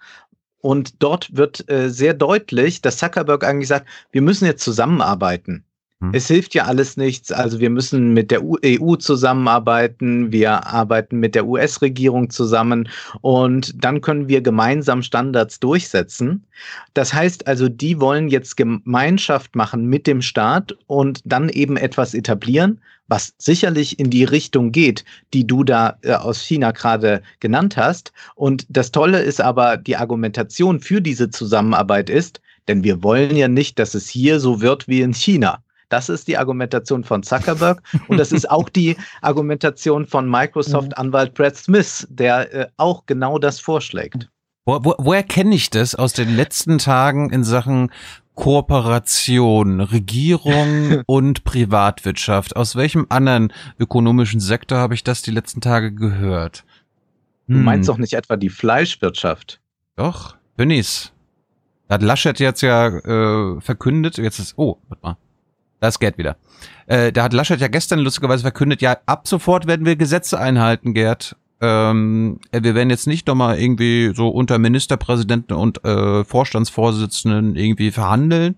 Und dort wird äh, sehr deutlich, dass Zuckerberg eigentlich sagt, wir müssen jetzt zusammenarbeiten. Hm. Es hilft ja alles nichts. Also wir müssen mit der EU zusammenarbeiten, wir arbeiten mit der US-Regierung zusammen und dann können wir gemeinsam Standards durchsetzen. Das heißt also, die wollen jetzt Gemeinschaft machen mit dem Staat und dann eben etwas etablieren, was sicherlich in die Richtung geht, die du da äh, aus China gerade genannt hast. Und das Tolle ist aber, die Argumentation für diese Zusammenarbeit ist, denn wir wollen ja nicht, dass es hier so wird wie in China. Das ist die Argumentation von Zuckerberg und das ist auch die Argumentation von Microsoft-Anwalt. Brad Smith, der äh, auch genau das vorschlägt. Wo, wo, woher kenne ich das aus den letzten Tagen in Sachen Kooperation, Regierung und Privatwirtschaft? Aus welchem anderen ökonomischen Sektor habe ich das die letzten Tage gehört? Hm. Du meinst doch nicht etwa die Fleischwirtschaft? Doch, Bönnies. Hat Laschet jetzt ja äh, verkündet, jetzt ist, oh, warte mal, das Gerd wieder. Äh, da hat Laschet ja gestern lustigerweise verkündet, ja, ab sofort werden wir Gesetze einhalten, Gerd. Ähm, äh, wir werden jetzt nicht nochmal irgendwie so unter Ministerpräsidenten und äh, Vorstandsvorsitzenden irgendwie verhandeln,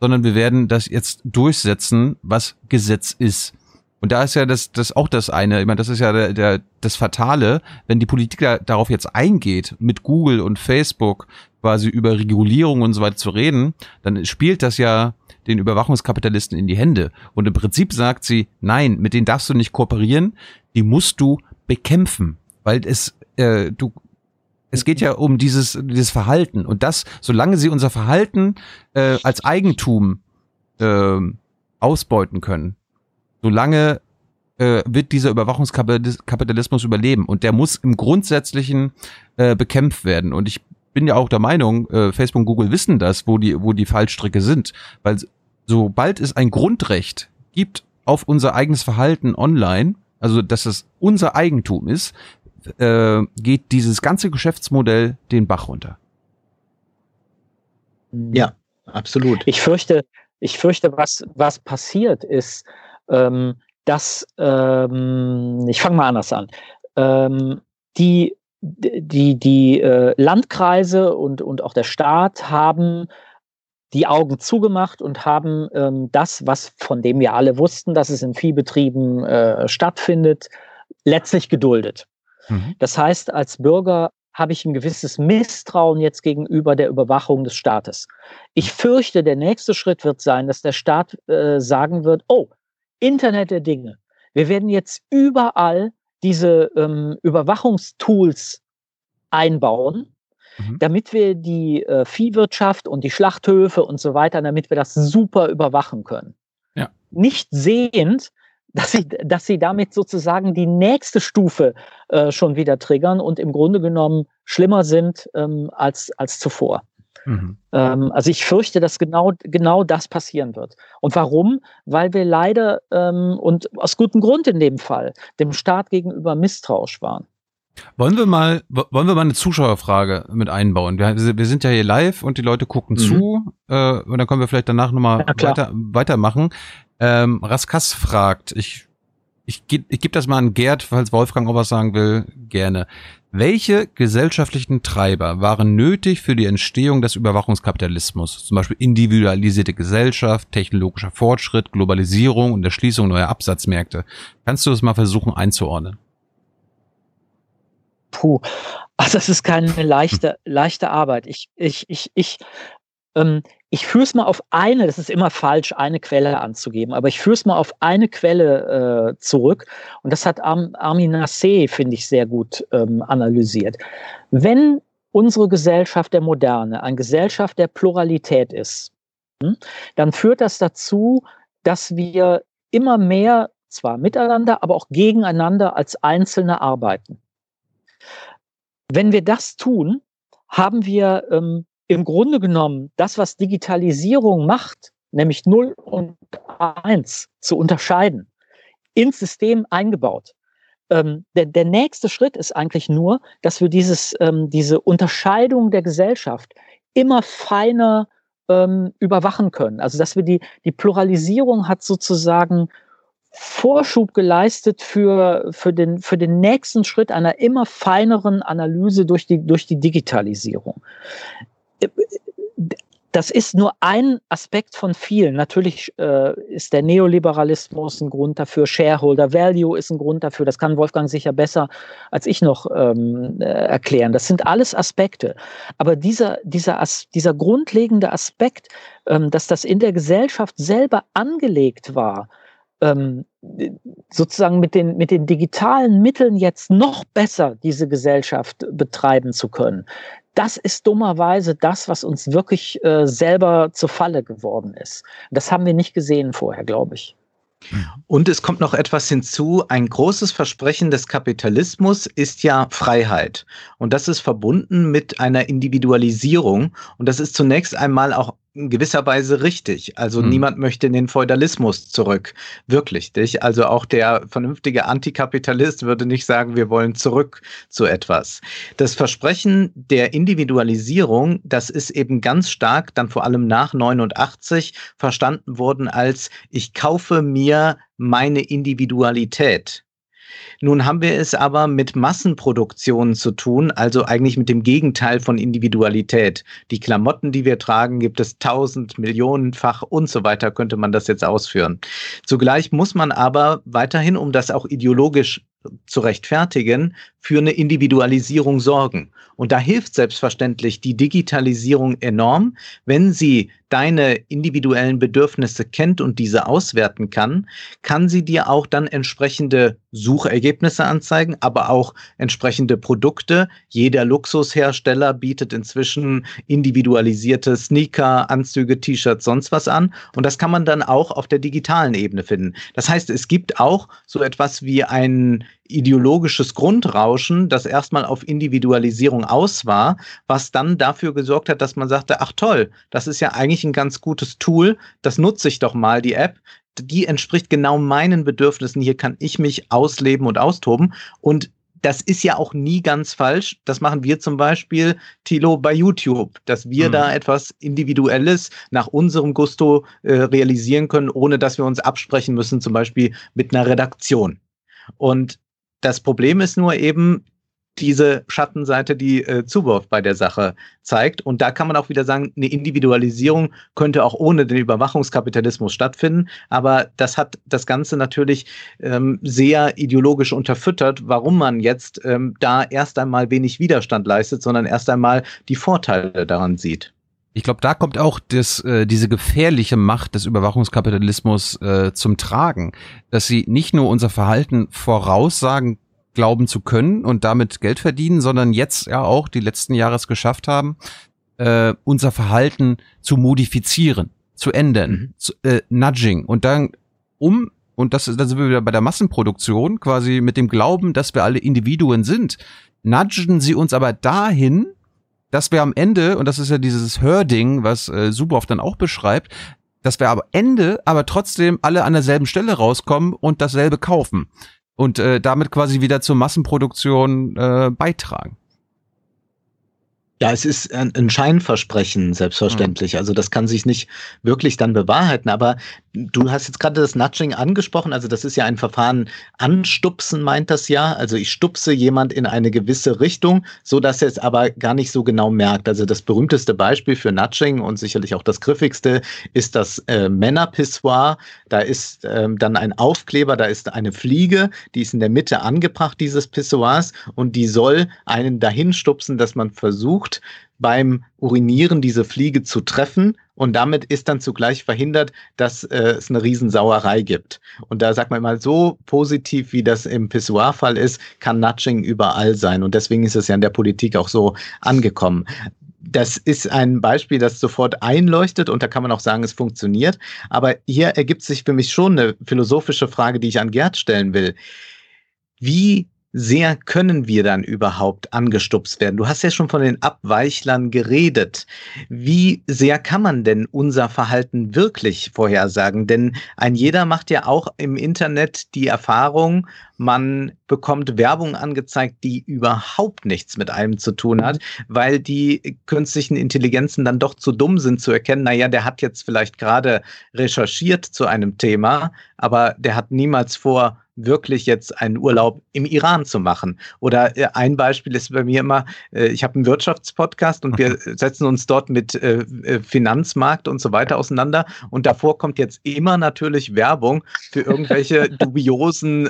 sondern wir werden das jetzt durchsetzen, was Gesetz ist. Und da ist ja das, das auch das eine, ich meine, das ist ja der, der, das Fatale, wenn die Politik da, darauf jetzt eingeht, mit Google und Facebook quasi über Regulierung und so weiter zu reden, dann spielt das ja den Überwachungskapitalisten in die Hände. Und im Prinzip sagt sie, nein, mit denen darfst du nicht kooperieren, die musst du bekämpfen, weil es, äh, du, es geht ja um dieses, dieses Verhalten. Und das, solange sie unser Verhalten äh, als Eigentum äh, ausbeuten können, solange äh, wird dieser Überwachungskapitalismus überleben. Und der muss im Grundsätzlichen äh, bekämpft werden. Und ich bin ja auch der Meinung, äh, Facebook und Google wissen das, wo die, wo die Fallstricke sind. Weil sobald es ein Grundrecht gibt auf unser eigenes Verhalten online, also dass es unser Eigentum ist, äh, geht dieses ganze Geschäftsmodell den Bach runter. Ja, absolut. Ich fürchte, ich fürchte, was, was passiert ist, ähm, dass, ähm, ich fange mal anders an, ähm, die, die, die äh, Landkreise und, und auch der Staat haben die Augen zugemacht und haben ähm, das, was von dem wir alle wussten, dass es in Viehbetrieben äh, stattfindet, letztlich geduldet. Mhm. Das heißt, als Bürger habe ich ein gewisses Misstrauen jetzt gegenüber der Überwachung des Staates. Ich fürchte, der nächste Schritt wird sein, dass der Staat äh, sagen wird, oh, Internet der Dinge. Wir werden jetzt überall diese ähm, Überwachungstools einbauen mhm. damit wir die äh, Viehwirtschaft und die Schlachthöfe und so weiter, damit wir das super überwachen können. Ja. Nicht sehend, dass sie, dass sie damit sozusagen die nächste Stufe äh, schon wieder triggern und im Grunde genommen schlimmer sind ähm, als, als zuvor. Mhm. Ähm, also ich fürchte, dass genau, genau das passieren wird. Und warum? Weil wir leider ähm, und aus gutem Grund in dem Fall dem Staat gegenüber misstrauisch waren. Wollen wir mal, wollen wir mal eine Zuschauerfrage mit einbauen? Wir, wir sind ja hier live und die Leute gucken mhm. zu äh, und dann können wir vielleicht danach nochmal ja, weiter, weitermachen. Ähm, Raskas fragt, ich, ich, ich gebe das mal an Gerd, falls Wolfgang auch was sagen will, gerne. Welche gesellschaftlichen Treiber waren nötig für die Entstehung des Überwachungskapitalismus? Zum Beispiel individualisierte Gesellschaft, technologischer Fortschritt, Globalisierung und Erschließung neuer Absatzmärkte. Kannst du das mal versuchen einzuordnen? puh, also das ist keine leichte, leichte Arbeit. Ich, ich, ich, ich, ähm, ich führe es mal auf eine, das ist immer falsch, eine Quelle anzugeben, aber ich führe es mal auf eine Quelle äh, zurück und das hat Arm, Armin Nassé, finde ich, sehr gut ähm, analysiert. Wenn unsere Gesellschaft der Moderne eine Gesellschaft der Pluralität ist, hm, dann führt das dazu, dass wir immer mehr zwar miteinander, aber auch gegeneinander als Einzelne arbeiten. Wenn wir das tun, haben wir ähm, im Grunde genommen das, was Digitalisierung macht, nämlich 0 und 1 zu unterscheiden, ins System eingebaut. ähm, der, der nächste Schritt ist eigentlich nur, dass wir dieses, ähm, diese Unterscheidung der Gesellschaft immer feiner ähm, überwachen können. Also dass wir die, die Pluralisierung hat sozusagen Vorschub geleistet für, für, den, für den nächsten Schritt einer immer feineren Analyse durch die, durch die Digitalisierung das ist nur ein Aspekt von vielen. Natürlich äh, ist der Neoliberalismus ein Grund dafür, Shareholder Value ist ein Grund dafür. Das kann Wolfgang sicher besser als ich noch ähm, äh, erklären. Das sind alles Aspekte. Aber dieser, dieser, dieser grundlegende Aspekt, ähm, dass das in der Gesellschaft selber angelegt war, ähm, sozusagen mit den, mit den digitalen Mitteln jetzt noch besser diese Gesellschaft betreiben zu können das ist dummerweise das, was uns wirklich äh, selber zur Falle geworden ist. Das haben wir nicht gesehen vorher, glaube ich. Und es kommt noch etwas hinzu. Ein großes Versprechen des Kapitalismus ist ja Freiheit. Und das ist verbunden mit einer Individualisierung. Und das ist zunächst einmal auch in gewisser Weise richtig. Also hm. niemand möchte in den Feudalismus zurück. Wirklich nicht. Also auch der vernünftige Antikapitalist würde nicht sagen, wir wollen zurück zu etwas. Das Versprechen der Individualisierung, das ist eben ganz stark dann vor allem nach 89 verstanden worden als ich kaufe mir meine Individualität. Nun haben wir es aber mit Massenproduktionen zu tun, also eigentlich mit dem Gegenteil von Individualität. Die Klamotten, die wir tragen, gibt es tausend, millionenfach und so weiter, könnte man das jetzt ausführen. Zugleich muss man aber weiterhin, um das auch ideologisch zu rechtfertigen, für eine Individualisierung sorgen. Und da hilft selbstverständlich die Digitalisierung enorm, wenn sie deine individuellen Bedürfnisse kennt und diese auswerten kann, kann sie dir auch dann entsprechende Suchergebnisse anzeigen, aber auch entsprechende Produkte. Jeder Luxushersteller bietet inzwischen individualisierte Sneaker, Anzüge, T-Shirts, sonst was an. Und das kann man dann auch auf der digitalen Ebene finden. Das heißt, es gibt auch so etwas wie ein ideologisches Grundrauschen, das erstmal auf Individualisierung aus war, was dann dafür gesorgt hat, dass man sagte, ach toll, das ist ja eigentlich ein ganz gutes Tool, das nutze ich doch mal, die App. Die entspricht genau meinen Bedürfnissen. Hier kann ich mich ausleben und austoben. Und das ist ja auch nie ganz falsch. Das machen wir zum Beispiel, Tilo, bei YouTube, dass wir mhm. da etwas Individuelles nach unserem Gusto äh, realisieren können, ohne dass wir uns absprechen müssen, zum Beispiel mit einer Redaktion. Und das Problem ist nur eben diese Schattenseite, die äh, Zuwurf bei der Sache zeigt. Und da kann man auch wieder sagen, eine Individualisierung könnte auch ohne den Überwachungskapitalismus stattfinden. Aber das hat das Ganze natürlich ähm, sehr ideologisch unterfüttert, warum man jetzt ähm, da erst einmal wenig Widerstand leistet, sondern erst einmal die Vorteile daran sieht. Ich glaube, da kommt auch das, äh, diese gefährliche Macht des Überwachungskapitalismus äh, zum Tragen, dass sie nicht nur unser Verhalten voraussagen glauben zu können und damit Geld verdienen, sondern jetzt ja auch die letzten Jahre es geschafft haben, äh, unser Verhalten zu modifizieren, zu ändern, mhm. zu, äh, Nudging und dann um und das ist, da sind wir wieder bei der Massenproduktion, quasi mit dem Glauben, dass wir alle Individuen sind, nudgen sie uns aber dahin, dass wir am Ende, und das ist ja dieses Herding, was äh, Suboff dann auch beschreibt, dass wir am Ende aber trotzdem alle an derselben Stelle rauskommen und dasselbe kaufen und äh, damit quasi wieder zur Massenproduktion äh, beitragen. Ja, es ist ein, ein Scheinversprechen, selbstverständlich. Mhm. Also das kann sich nicht wirklich dann bewahrheiten. Aber du hast jetzt gerade das Nudging angesprochen. Also das ist ja ein Verfahren, anstupsen meint das ja. Also ich stupse jemand in eine gewisse Richtung, so dass er es aber gar nicht so genau merkt. Also das berühmteste Beispiel für Nudging und sicherlich auch das griffigste ist das äh, Männerpissoir. Da ist ähm, dann ein Aufkleber, da ist eine Fliege, die ist in der Mitte angebracht dieses Pissoirs und die soll einen dahin stupsen, dass man versucht, versucht, beim Urinieren diese Fliege zu treffen und damit ist dann zugleich verhindert, dass äh, es eine Riesensauerei gibt. Und da sagt man mal, so positiv wie das im Pissoir-Fall ist, kann Nudging überall sein. Und deswegen ist es ja in der Politik auch so angekommen. Das ist ein Beispiel, das sofort einleuchtet und da kann man auch sagen, es funktioniert. Aber hier ergibt sich für mich schon eine philosophische Frage, die ich an Gerd stellen will. Wie sehr können wir dann überhaupt angestupst werden? Du hast ja schon von den Abweichlern geredet. Wie sehr kann man denn unser Verhalten wirklich vorhersagen? Denn ein jeder macht ja auch im Internet die Erfahrung, man bekommt Werbung angezeigt, die überhaupt nichts mit einem zu tun hat, weil die künstlichen Intelligenzen dann doch zu dumm sind zu erkennen, naja, der hat jetzt vielleicht gerade recherchiert zu einem Thema, aber der hat niemals vor, wirklich jetzt einen Urlaub im Iran zu machen. Oder äh, ein Beispiel ist bei mir immer, äh, ich habe einen Wirtschaftspodcast und wir setzen uns dort mit äh, Finanzmarkt und so weiter auseinander. Und davor kommt jetzt immer natürlich Werbung für irgendwelche dubiosen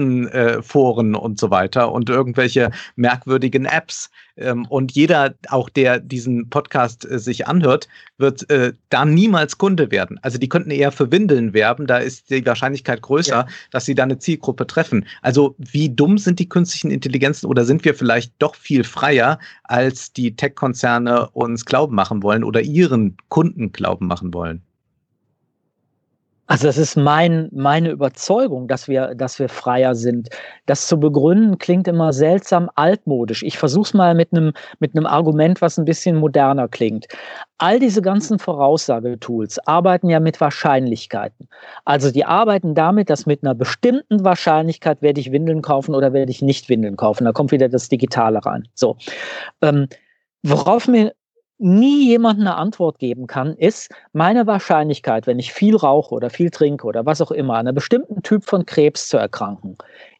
Börsenforen und so weiter und irgendwelche merkwürdigen Apps. Ähm, und jeder, auch der diesen Podcast sich anhört, wird da niemals Kunde werden. Also die könnten eher für Windeln werben. Da ist die Wahrscheinlichkeit größer, ja. dass sie da eine Zielgruppe treffen. Also wie dumm sind die künstlichen Intelligenzen oder sind wir vielleicht doch viel freier, als die Tech-Konzerne uns glauben machen wollen oder ihren Kunden glauben machen wollen? Also das ist mein, meine Überzeugung, dass wir, dass wir freier sind. Das zu begründen klingt immer seltsam altmodisch. Ich versuche es mal mit einem, mit einem Argument, was ein bisschen moderner klingt. All diese ganzen Voraussagetools arbeiten ja mit Wahrscheinlichkeiten. Also die arbeiten damit, dass mit einer bestimmten Wahrscheinlichkeit werde ich Windeln kaufen oder werde ich nicht Windeln kaufen. Da kommt wieder das Digitale rein. So. Ähm, worauf mir nie jemand eine Antwort geben kann, ist meine Wahrscheinlichkeit, wenn ich viel rauche oder viel trinke oder was auch immer, an einem bestimmten Typ von Krebs zu erkranken,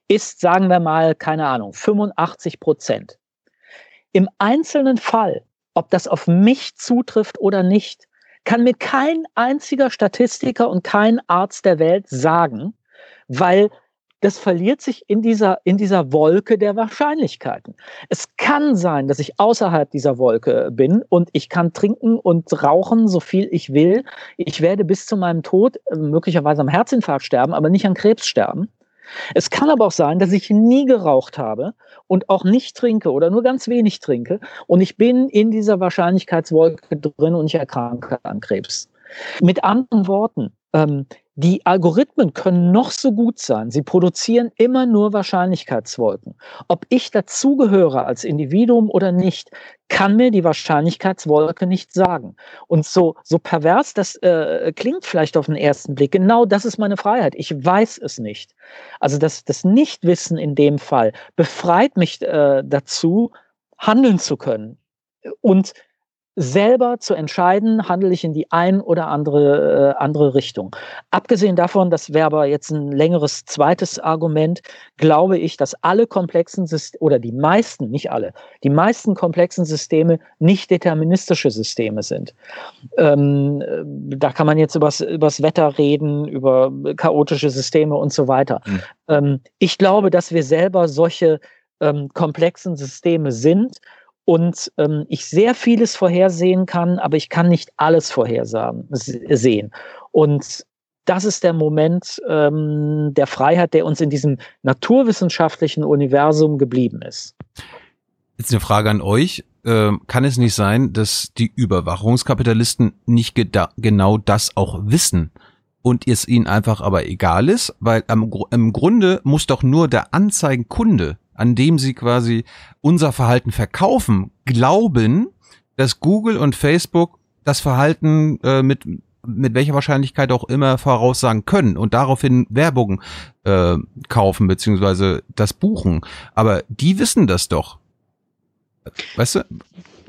ist, sagen wir mal, keine Ahnung, 85 Prozent. Im einzelnen Fall, ob das auf mich zutrifft oder nicht, kann mir kein einziger Statistiker und kein Arzt der Welt sagen, weil das verliert sich in dieser, in dieser Wolke der Wahrscheinlichkeiten. Es kann sein, dass ich außerhalb dieser Wolke bin und ich kann trinken und rauchen, so viel ich will. Ich werde bis zu meinem Tod äh, möglicherweise am Herzinfarkt sterben, aber nicht an Krebs sterben. Es kann aber auch sein, dass ich nie geraucht habe und auch nicht trinke oder nur ganz wenig trinke und ich bin in dieser Wahrscheinlichkeitswolke drin und ich erkranke an Krebs. Mit anderen Worten, ähm, die Algorithmen können noch so gut sein. Sie produzieren immer nur Wahrscheinlichkeitswolken. Ob ich dazugehöre als Individuum oder nicht, kann mir die Wahrscheinlichkeitswolke nicht sagen. Und so, so pervers das äh, klingt vielleicht auf den ersten Blick, genau das ist meine Freiheit. Ich weiß es nicht. Also das, das Nichtwissen in dem Fall befreit mich äh, dazu, handeln zu können. Und selber zu entscheiden, handle ich in die ein oder andere, äh, andere Richtung. Abgesehen davon, das wäre aber jetzt ein längeres zweites Argument, glaube ich, dass alle komplexen Systeme oder die meisten, nicht alle, die meisten komplexen Systeme nicht deterministische Systeme sind. Ähm, da kann man jetzt übers, übers Wetter reden, über chaotische Systeme und so weiter. Mhm. Ähm, ich glaube, dass wir selber solche ähm, komplexen Systeme sind und ähm, ich sehr vieles vorhersehen kann, aber ich kann nicht alles vorhersagen sehen. Und das ist der Moment ähm, der Freiheit, der uns in diesem naturwissenschaftlichen Universum geblieben ist. Jetzt eine Frage an euch. Ähm, kann es nicht sein, dass die Überwachungskapitalisten nicht genau das auch wissen und es ihnen einfach aber egal ist? Weil am, im Grunde muss doch nur der Anzeigenkunde an dem sie quasi unser Verhalten verkaufen, glauben, dass Google und Facebook das Verhalten äh, mit mit welcher Wahrscheinlichkeit auch immer voraussagen können und daraufhin Werbung äh, kaufen beziehungsweise das buchen. Aber die wissen das doch. Weißt du?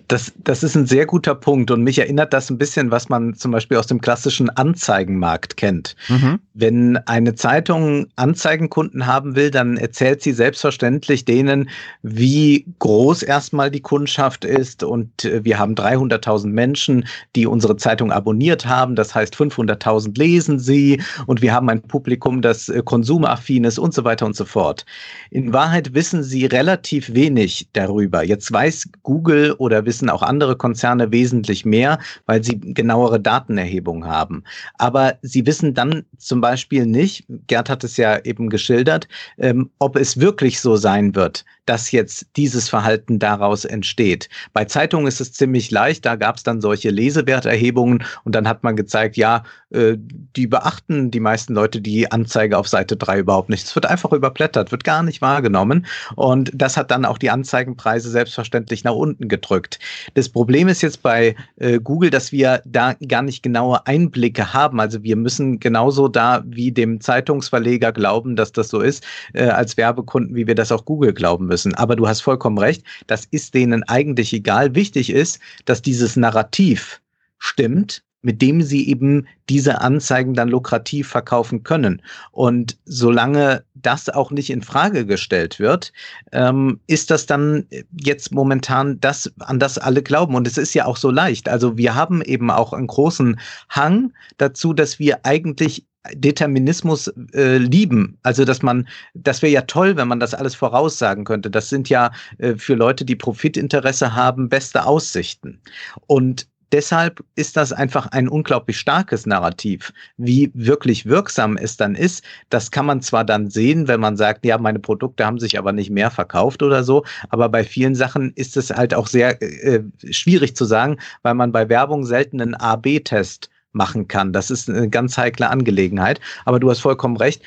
Das, das ist ein sehr guter Punkt und mich erinnert das ein bisschen, was man zum Beispiel aus dem klassischen Anzeigenmarkt kennt. Mhm. Wenn eine Zeitung Anzeigenkunden haben will, dann erzählt sie selbstverständlich denen, wie groß erstmal die Kundschaft ist und äh, wir haben 300.000 Menschen, die unsere Zeitung abonniert haben. Das heißt, 500.000 lesen sie und wir haben ein Publikum, das äh, konsumaffin ist und so weiter und so fort. In Wahrheit wissen sie relativ wenig darüber. Jetzt weiß Google oder wissen auch andere Konzerne wesentlich mehr, weil sie genauere Datenerhebung haben. Aber sie wissen dann zum Beispiel nicht, Gerd hat es ja eben geschildert, ähm, ob es wirklich so sein wird, dass jetzt dieses Verhalten daraus entsteht. Bei Zeitungen ist es ziemlich leicht, da gab es dann solche Lesewerterhebungen und dann hat man gezeigt, ja, äh, die beachten die meisten Leute die Anzeige auf Seite 3 überhaupt nicht. Es wird einfach überblättert, wird gar nicht wahrgenommen und das hat dann auch die Anzeigenpreise selbstverständlich nach unten gedrückt. Das Problem ist jetzt bei äh, Google, dass wir da gar nicht genaue Einblicke haben. Also wir müssen genauso da wie dem Zeitungsverleger glauben, dass das so ist, äh, als Werbekunden, wie wir das auch Google glauben müssen. Aber du hast vollkommen recht, das ist denen eigentlich egal. Wichtig ist, dass dieses Narrativ stimmt, mit dem sie eben diese Anzeigen dann lukrativ verkaufen können. Und solange das auch nicht in Frage gestellt wird, ähm, ist das dann jetzt momentan das, an das alle glauben. Und es ist ja auch so leicht. Also wir haben eben auch einen großen Hang dazu, dass wir eigentlich Determinismus äh, lieben. Also, dass man, das wäre ja toll, wenn man das alles voraussagen könnte. Das sind ja äh, für Leute, die Profitinteresse haben, beste Aussichten. Und deshalb ist das einfach ein unglaublich starkes Narrativ. Wie wirklich wirksam es dann ist, das kann man zwar dann sehen, wenn man sagt, ja, meine Produkte haben sich aber nicht mehr verkauft oder so, aber bei vielen Sachen ist es halt auch sehr äh, schwierig zu sagen, weil man bei Werbung selten einen A-B-Test machen kann. Das ist eine ganz heikle Angelegenheit. Aber du hast vollkommen recht.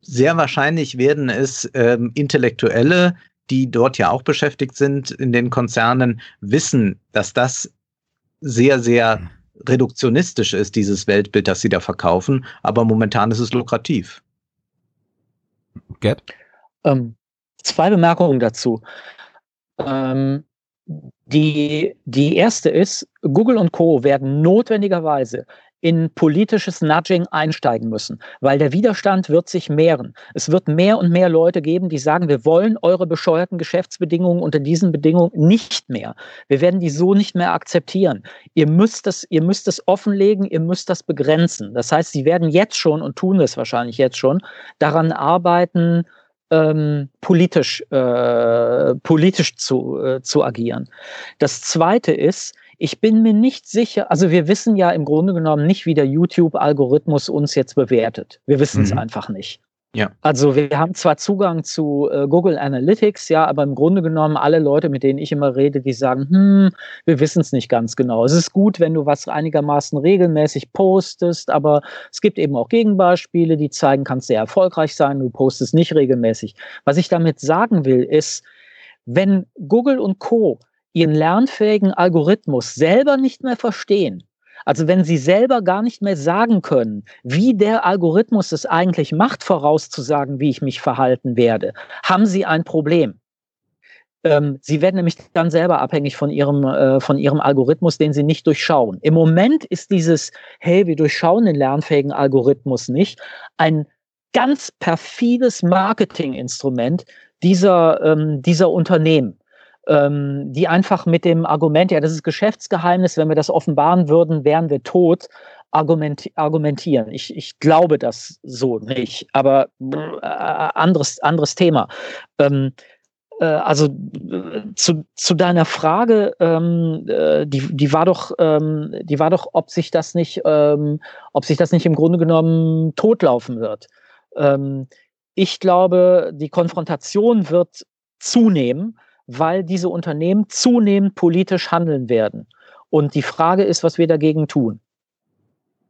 Sehr wahrscheinlich werden es ähm, Intellektuelle, die dort ja auch beschäftigt sind in den Konzernen, wissen, dass das sehr, sehr reduktionistisch ist, dieses Weltbild, das sie da verkaufen. Aber momentan ist es lukrativ. Gerd? Ähm, zwei Bemerkungen dazu. Ähm, die, die erste ist, Google und Co. werden notwendigerweise in politisches Nudging einsteigen müssen, weil der Widerstand wird sich mehren. Es wird mehr und mehr Leute geben, die sagen, wir wollen eure bescheuerten Geschäftsbedingungen unter diesen Bedingungen nicht mehr. Wir werden die so nicht mehr akzeptieren. Ihr müsst es, ihr müsst es offenlegen, ihr müsst das begrenzen. Das heißt, sie werden jetzt schon und tun es wahrscheinlich jetzt schon daran arbeiten, ähm, politisch, äh, politisch zu, äh, zu agieren. Das Zweite ist, ich bin mir nicht sicher, also wir wissen ja im Grunde genommen nicht, wie der YouTube-Algorithmus uns jetzt bewertet. Wir wissen es mhm. einfach nicht. Ja. Also wir haben zwar Zugang zu äh, Google Analytics, ja, aber im Grunde genommen alle Leute, mit denen ich immer rede, die sagen, hm, wir wissen es nicht ganz genau. Es ist gut, wenn du was einigermaßen regelmäßig postest, aber es gibt eben auch Gegenbeispiele, die zeigen, kannst sehr erfolgreich sein, du postest nicht regelmäßig. Was ich damit sagen will, ist, wenn Google und Co. ihren lernfähigen Algorithmus selber nicht mehr verstehen, also wenn Sie selber gar nicht mehr sagen können, wie der Algorithmus es eigentlich macht, vorauszusagen, wie ich mich verhalten werde, haben Sie ein Problem. Ähm, Sie werden nämlich dann selber abhängig von Ihrem, äh, von Ihrem Algorithmus, den Sie nicht durchschauen. Im Moment ist dieses, hey, wir durchschauen den lernfähigen Algorithmus nicht, ein ganz perfides Marketinginstrument dieser, ähm, dieser Unternehmen ähm, die einfach mit dem Argument, ja, das ist Geschäftsgeheimnis, wenn wir das offenbaren würden, wären wir tot, argumenti argumentieren. Ich, ich glaube das so nicht, aber äh, anderes, anderes Thema. Ähm, äh, also zu, zu deiner Frage, ähm, äh, die, die war doch, ähm, die war doch, ob sich das nicht, ähm, ob sich das nicht im Grunde genommen totlaufen wird. Ähm, ich glaube, die Konfrontation wird zunehmen weil diese Unternehmen zunehmend politisch handeln werden. Und die Frage ist, was wir dagegen tun.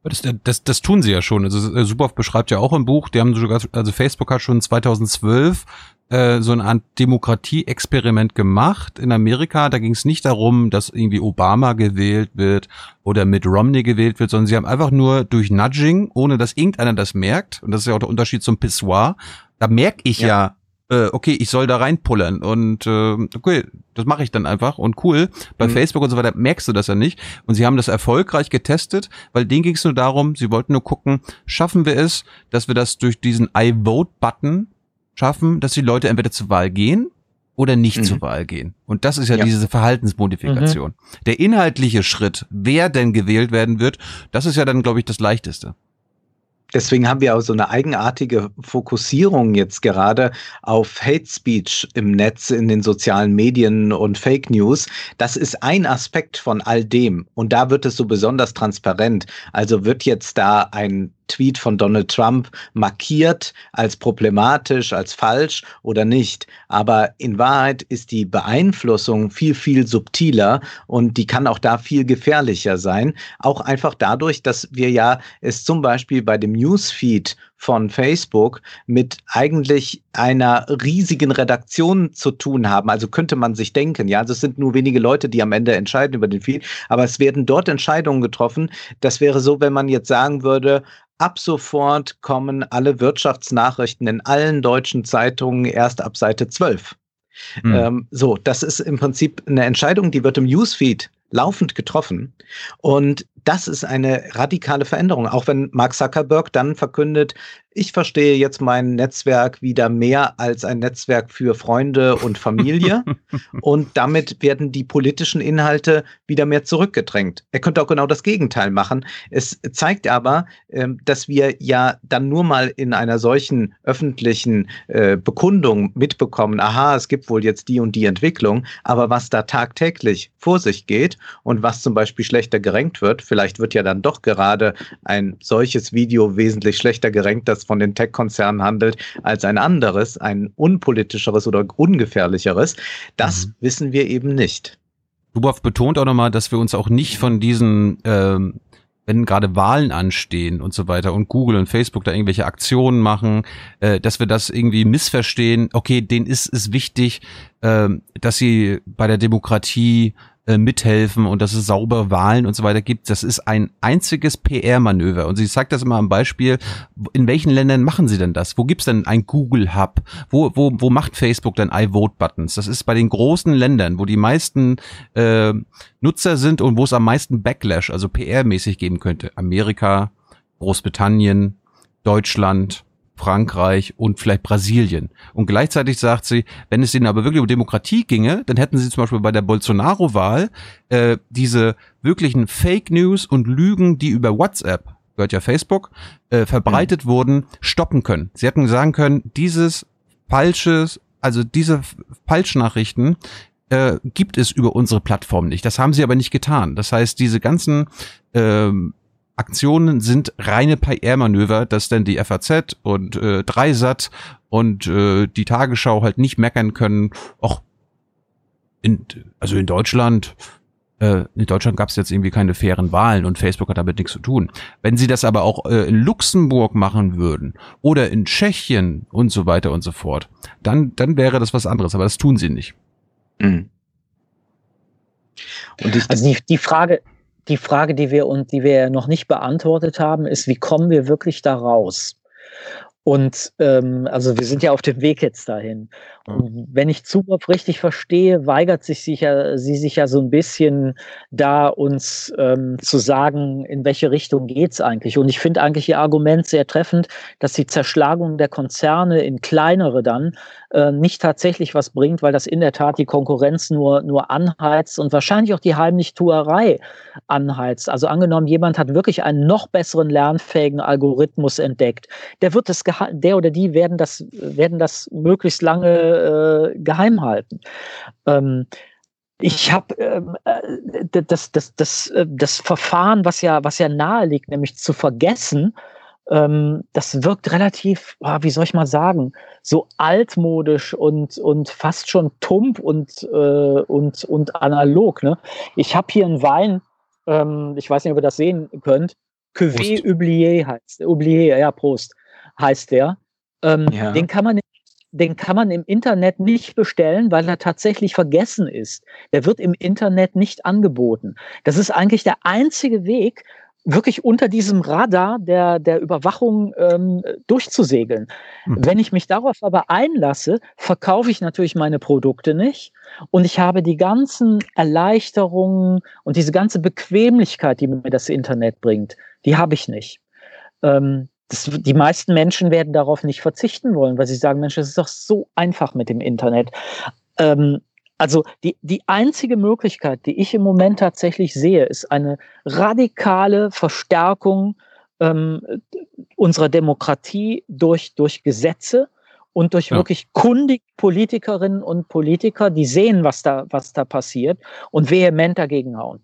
Das, das, das tun sie ja schon. Also äh, Superhoff beschreibt ja auch im Buch, die haben sogar, also Facebook hat schon 2012 äh, so eine Art Demokratie-Experiment gemacht in Amerika. Da ging es nicht darum, dass irgendwie Obama gewählt wird oder mit Romney gewählt wird, sondern sie haben einfach nur durch Nudging, ohne dass irgendeiner das merkt, und das ist ja auch der Unterschied zum Pissoir, da merke ich ja, ja äh, okay, ich soll da reinpullern und äh, okay, das mache ich dann einfach und cool. Bei mhm. Facebook und so weiter merkst du das ja nicht. Und sie haben das erfolgreich getestet, weil denen ging es nur darum, sie wollten nur gucken, schaffen wir es, dass wir das durch diesen I-Vote-Button schaffen, dass die Leute entweder zur Wahl gehen oder nicht mhm. zur Wahl gehen. Und das ist ja, ja. diese Verhaltensmodifikation. Mhm. Der inhaltliche Schritt, wer denn gewählt werden wird, das ist ja dann, glaube ich, das Leichteste. Deswegen haben wir auch so eine eigenartige Fokussierung jetzt gerade auf Hate Speech im Netz, in den sozialen Medien und Fake News. Das ist ein Aspekt von all dem. Und da wird es so besonders transparent. Also wird jetzt da ein Tweet von Donald Trump markiert als problematisch, als falsch oder nicht. Aber in Wahrheit ist die Beeinflussung viel, viel subtiler und die kann auch da viel gefährlicher sein. Auch einfach dadurch, dass wir ja es zum Beispiel bei dem Newsfeed von Facebook mit eigentlich einer riesigen Redaktion zu tun haben. Also könnte man sich denken, ja, also es sind nur wenige Leute, die am Ende entscheiden über den Feed, aber es werden dort Entscheidungen getroffen. Das wäre so, wenn man jetzt sagen würde, ab sofort kommen alle Wirtschaftsnachrichten in allen deutschen Zeitungen erst ab Seite 12. Hm. Ähm, so, das ist im Prinzip eine Entscheidung, die wird im Newsfeed laufend getroffen. Und das ist eine radikale Veränderung, auch wenn Mark Zuckerberg dann verkündet, ich verstehe jetzt mein Netzwerk wieder mehr als ein Netzwerk für Freunde und Familie und damit werden die politischen Inhalte wieder mehr zurückgedrängt. Er könnte auch genau das Gegenteil machen. Es zeigt aber, ähm, dass wir ja dann nur mal in einer solchen öffentlichen äh, Bekundung mitbekommen, aha, es gibt wohl jetzt die und die Entwicklung, aber was da tagtäglich vor sich geht und was zum Beispiel schlechter gerankt wird, vielleicht wird ja dann doch gerade ein solches Video wesentlich schlechter gerankt, das von den Tech-Konzernen handelt, als ein anderes, ein unpolitischeres oder ungefährlicheres. Das mhm. wissen wir eben nicht. Dubov betont auch nochmal, dass wir uns auch nicht von diesen ähm, wenn gerade Wahlen anstehen und so weiter und Google und Facebook da irgendwelche Aktionen machen, äh, dass wir das irgendwie missverstehen. Okay, denen ist es wichtig, äh, dass sie bei der Demokratie äh, mithelfen und dass es saubere Wahlen und so weiter gibt. Das ist ein einziges PR-Manöver. Und sie sagt das immer am Beispiel, in welchen Ländern machen sie denn das? Wo gibt's denn ein Google-Hub? Wo, wo, wo macht Facebook denn iVote-Buttons? Das ist bei den großen Ländern, wo die meisten äh, Nutzer sind und wo es am meisten Backlash, also PR-mäßig geben könnte. Amerika, Großbritannien, Deutschland, Frankreich und vielleicht Brasilien. Und gleichzeitig sagt sie, wenn es ihnen aber wirklich um Demokratie ginge, dann hätten sie zum Beispiel bei der Bolsonaro-Wahl äh, diese wirklichen Fake News und Lügen, die über WhatsApp, gehört ja Facebook, äh, verbreitet mhm. wurden, stoppen können. Sie hätten sagen können, dieses falsches, also diese Falschnachrichten äh, gibt es über unsere Plattform nicht. Das haben sie aber nicht getan. Das heißt, diese ganzen ähm, Aktionen sind reine PR-Manöver, dass dann die FAZ und äh, Dreisat und äh, die Tagesschau halt nicht meckern können. Och, in, also in Deutschland, äh, in Deutschland gab es jetzt irgendwie keine fairen Wahlen und Facebook hat damit nichts zu tun. Wenn sie das aber auch äh, in Luxemburg machen würden oder in Tschechien und so weiter und so fort, dann, dann wäre das was anderes, aber das tun sie nicht. Mhm. Und ich, also die, die Frage, die Frage, die wir und die wir noch nicht beantwortet haben, ist, wie kommen wir wirklich da raus? Und ähm, also wir sind ja auf dem Weg jetzt dahin. Und wenn ich Zuboff richtig verstehe, weigert sich sicher, sie sich ja so ein bisschen da uns ähm, zu sagen, in welche Richtung geht's eigentlich. Und ich finde eigentlich ihr Argument sehr treffend, dass die Zerschlagung der Konzerne in kleinere dann äh, nicht tatsächlich was bringt, weil das in der Tat die Konkurrenz nur, nur anheizt und wahrscheinlich auch die Heimlichtuerei anheizt. Also angenommen, jemand hat wirklich einen noch besseren lernfähigen Algorithmus entdeckt, der wird das, der oder die werden das, werden das möglichst lange äh, geheim halten. Ähm, ich habe ähm, äh, das, das, das, äh, das Verfahren, was ja, was ja nahe liegt, nämlich zu vergessen, ähm, das wirkt relativ, oh, wie soll ich mal sagen, so altmodisch und, und fast schon tump und, äh, und, und analog. Ne? Ich habe hier einen Wein, ähm, ich weiß nicht, ob ihr das sehen könnt. Cuvée Oublié heißt, Oublié, ja, Prost, heißt der. Ähm, ja. Den kann man den kann man im Internet nicht bestellen, weil er tatsächlich vergessen ist. Der wird im Internet nicht angeboten. Das ist eigentlich der einzige Weg, wirklich unter diesem Radar der, der Überwachung ähm, durchzusegeln. Mhm. Wenn ich mich darauf aber einlasse, verkaufe ich natürlich meine Produkte nicht und ich habe die ganzen Erleichterungen und diese ganze Bequemlichkeit, die mir das Internet bringt, die habe ich nicht. Ähm, das, die meisten Menschen werden darauf nicht verzichten wollen, weil sie sagen, Mensch, es ist doch so einfach mit dem Internet. Ähm, also die, die einzige Möglichkeit, die ich im Moment tatsächlich sehe, ist eine radikale Verstärkung ähm, unserer Demokratie durch, durch Gesetze und durch ja. wirklich kundige Politikerinnen und Politiker, die sehen, was da, was da passiert und vehement dagegen hauen.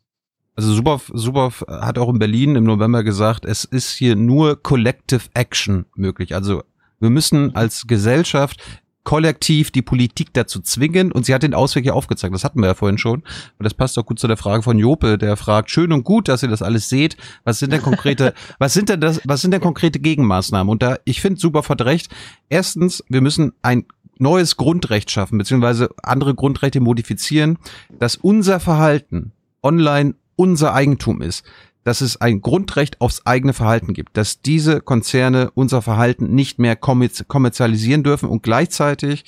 Also Subov, Subov hat auch in Berlin im November gesagt, es ist hier nur Collective Action möglich. Also wir müssen als Gesellschaft kollektiv die Politik dazu zwingen und sie hat den Ausweg ja aufgezeigt. Das hatten wir ja vorhin schon. Und das passt auch gut zu der Frage von Jope, der fragt, schön und gut, dass ihr das alles seht. Was sind denn konkrete, was sind denn das, was sind denn konkrete Gegenmaßnahmen? Und da, ich finde, hat recht. Erstens, wir müssen ein neues Grundrecht schaffen, beziehungsweise andere Grundrechte modifizieren, dass unser Verhalten online unser Eigentum ist, dass es ein Grundrecht aufs eigene Verhalten gibt, dass diese Konzerne unser Verhalten nicht mehr kommerzialisieren dürfen und gleichzeitig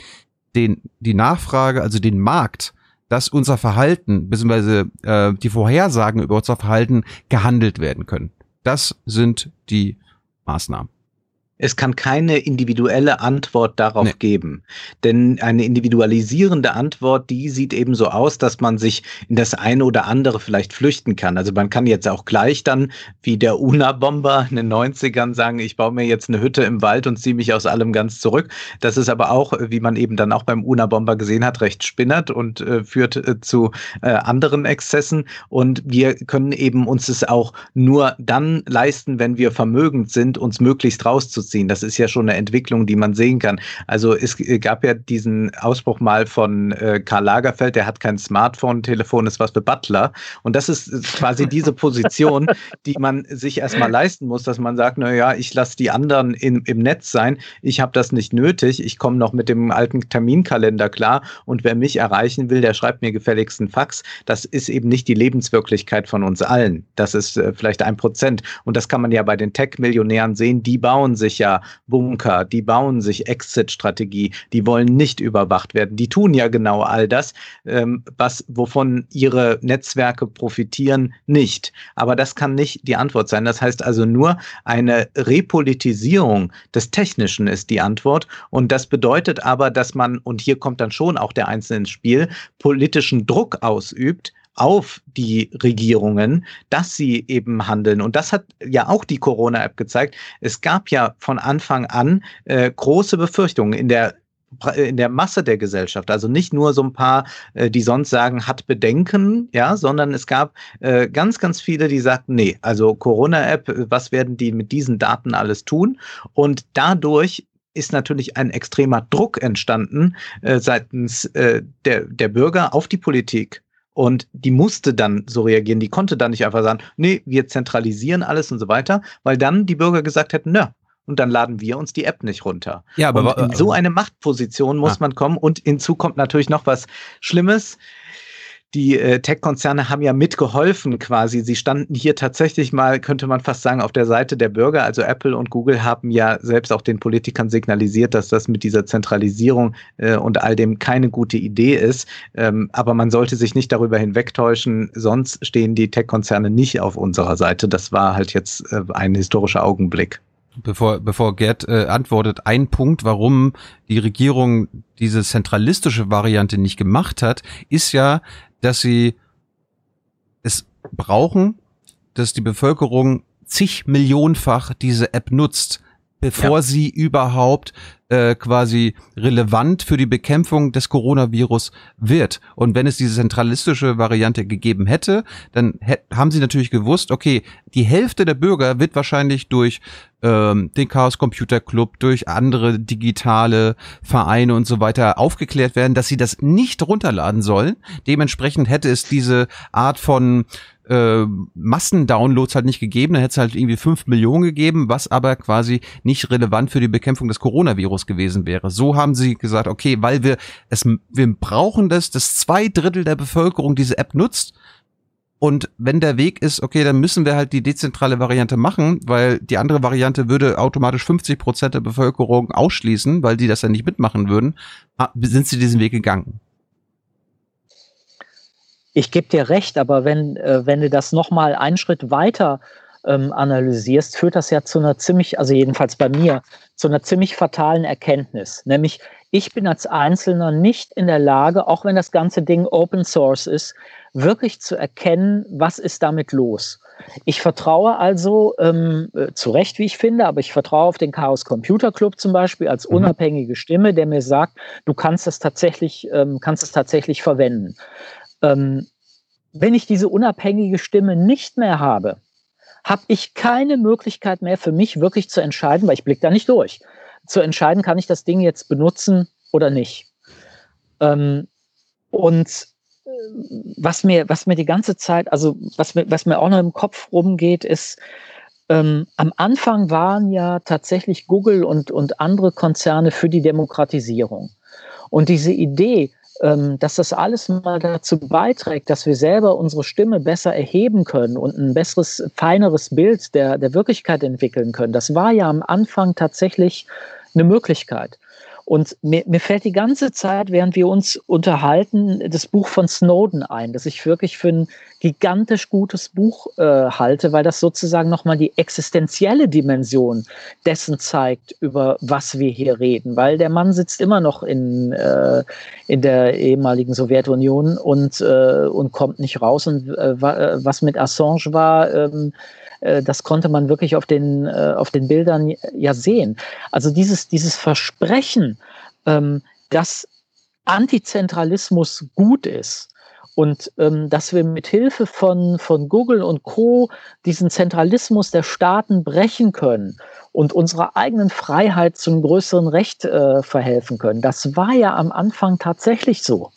den, die Nachfrage, also den Markt, dass unser Verhalten bzw. Äh, die Vorhersagen über unser Verhalten gehandelt werden können. Das sind die Maßnahmen. Es kann keine individuelle Antwort darauf nee. geben. Denn eine individualisierende Antwort, die sieht eben so aus, dass man sich in das eine oder andere vielleicht flüchten kann. Also man kann jetzt auch gleich dann, wie der UNA-Bomber in den 90ern sagen, ich baue mir jetzt eine Hütte im Wald und ziehe mich aus allem ganz zurück. Das ist aber auch, wie man eben dann auch beim UNA-Bomber gesehen hat, recht spinnert und äh, führt äh, zu äh, anderen Exzessen. Und wir können eben uns es auch nur dann leisten, wenn wir vermögend sind, uns möglichst rauszuziehen ziehen. Das ist ja schon eine Entwicklung, die man sehen kann. Also es gab ja diesen Ausbruch mal von äh, Karl Lagerfeld, der hat kein Smartphone, Telefon ist was für Butler. Und das ist quasi diese Position, die man sich erstmal leisten muss, dass man sagt, naja, ich lasse die anderen in, im Netz sein, ich habe das nicht nötig, ich komme noch mit dem alten Terminkalender klar und wer mich erreichen will, der schreibt mir gefälligst einen Fax. Das ist eben nicht die Lebenswirklichkeit von uns allen. Das ist äh, vielleicht ein Prozent. Und das kann man ja bei den Tech-Millionären sehen, die bauen sich ja Bunker, die bauen sich Exit-Strategie, die wollen nicht überwacht werden. Die tun ja genau all das, ähm, was, wovon ihre Netzwerke profitieren, nicht. Aber das kann nicht die Antwort sein. Das heißt also nur eine Repolitisierung des Technischen ist die Antwort. Und das bedeutet aber, dass man, und hier kommt dann schon auch der Einzelne ins Spiel, politischen Druck ausübt, auf die Regierungen, dass sie eben handeln. Und das hat ja auch die Corona-App gezeigt. Es gab ja von Anfang an äh, große Befürchtungen in der in der Masse der Gesellschaft, also nicht nur so ein paar, äh, die sonst sagen, hat Bedenken, ja, sondern es gab äh, ganz, ganz viele, die sagten, nee, also Corona-App, was werden die mit diesen Daten alles tun? Und dadurch ist natürlich ein extremer Druck entstanden äh, seitens äh, der, der Bürger auf die Politik. Und die musste dann so reagieren. Die konnte dann nicht einfach sagen, nee, wir zentralisieren alles und so weiter, weil dann die Bürger gesagt hätten, nö, und dann laden wir uns die App nicht runter. Ja, aber und in so eine Machtposition muss ah. man kommen und hinzu kommt natürlich noch was Schlimmes die äh, Tech-Konzerne haben ja mitgeholfen quasi. Sie standen hier tatsächlich mal, könnte man fast sagen, auf der Seite der Bürger. Also Apple und Google haben ja selbst auch den Politikern signalisiert, dass das mit dieser Zentralisierung äh, und all dem keine gute Idee ist. Ähm, aber man sollte sich nicht darüber hinwegtäuschen, sonst stehen die Tech-Konzerne nicht auf unserer Seite. Das war halt jetzt äh, ein historischer Augenblick. Bevor, bevor Gerd äh, antwortet, ein Punkt, warum die Regierung diese zentralistische Variante nicht gemacht hat, ist ja, dass sie es brauchen, dass die Bevölkerung zig Millionenfach diese App nutzt, bevor ja. sie überhaupt äh, quasi relevant für die Bekämpfung des Coronavirus wird. Und wenn es diese zentralistische Variante gegeben hätte, dann haben sie natürlich gewusst, okay, die Hälfte der Bürger wird wahrscheinlich durch ähm, den Chaos Computer Club, durch andere digitale Vereine und so weiter aufgeklärt werden, dass sie das nicht runterladen sollen. Dementsprechend hätte es diese Art von äh, Massendownloads halt nicht gegeben, dann hätte es halt irgendwie fünf Millionen gegeben, was aber quasi nicht relevant für die Bekämpfung des Coronavirus gewesen wäre. So haben sie gesagt, okay, weil wir es, wir brauchen das, dass zwei Drittel der Bevölkerung diese App nutzt. Und wenn der Weg ist, okay, dann müssen wir halt die dezentrale Variante machen, weil die andere Variante würde automatisch 50 Prozent der Bevölkerung ausschließen, weil die das ja nicht mitmachen würden, sind sie diesen Weg gegangen. Ich gebe dir recht, aber wenn, äh, wenn du das nochmal einen Schritt weiter ähm, analysierst, führt das ja zu einer ziemlich, also jedenfalls bei mir, zu einer ziemlich fatalen Erkenntnis. Nämlich, ich bin als Einzelner nicht in der Lage, auch wenn das ganze Ding Open Source ist, wirklich zu erkennen, was ist damit los. Ich vertraue also, ähm, äh, zu Recht, wie ich finde, aber ich vertraue auf den Chaos Computer Club zum Beispiel als mhm. unabhängige Stimme, der mir sagt, du kannst es tatsächlich, ähm, kannst es tatsächlich verwenden. Ähm, wenn ich diese unabhängige Stimme nicht mehr habe, habe ich keine Möglichkeit mehr für mich wirklich zu entscheiden, weil ich blicke da nicht durch, zu entscheiden, kann ich das Ding jetzt benutzen oder nicht. Ähm, und äh, was mir, was mir die ganze Zeit, also was mir, was mir auch noch im Kopf rumgeht, ist, ähm, am Anfang waren ja tatsächlich Google und, und andere Konzerne für die Demokratisierung. Und diese Idee, dass das alles mal dazu beiträgt, dass wir selber unsere Stimme besser erheben können und ein besseres, feineres Bild der, der Wirklichkeit entwickeln können. Das war ja am Anfang tatsächlich eine Möglichkeit. Und mir, mir fällt die ganze Zeit, während wir uns unterhalten, das Buch von Snowden ein, das ich wirklich für ein gigantisch gutes Buch äh, halte, weil das sozusagen nochmal die existenzielle Dimension dessen zeigt, über was wir hier reden. Weil der Mann sitzt immer noch in, äh, in der ehemaligen Sowjetunion und, äh, und kommt nicht raus. Und äh, äh was mit Assange war, ähm, äh, das konnte man wirklich auf den, äh, auf den Bildern ja sehen. Also dieses, dieses Versprechen, ähm, dass Antizentralismus gut ist, und ähm, dass wir mit Hilfe von, von Google und Co. diesen Zentralismus der Staaten brechen können und unserer eigenen Freiheit zum größeren Recht äh, verhelfen können. Das war ja am Anfang tatsächlich so.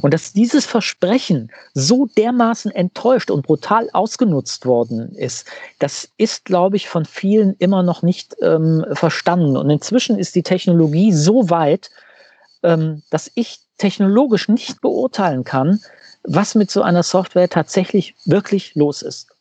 Und dass dieses Versprechen so dermaßen enttäuscht und brutal ausgenutzt worden ist, das ist, glaube ich, von vielen immer noch nicht ähm, verstanden. Und inzwischen ist die Technologie so weit, ähm, dass ich technologisch nicht beurteilen kann, was mit so einer Software tatsächlich wirklich los ist.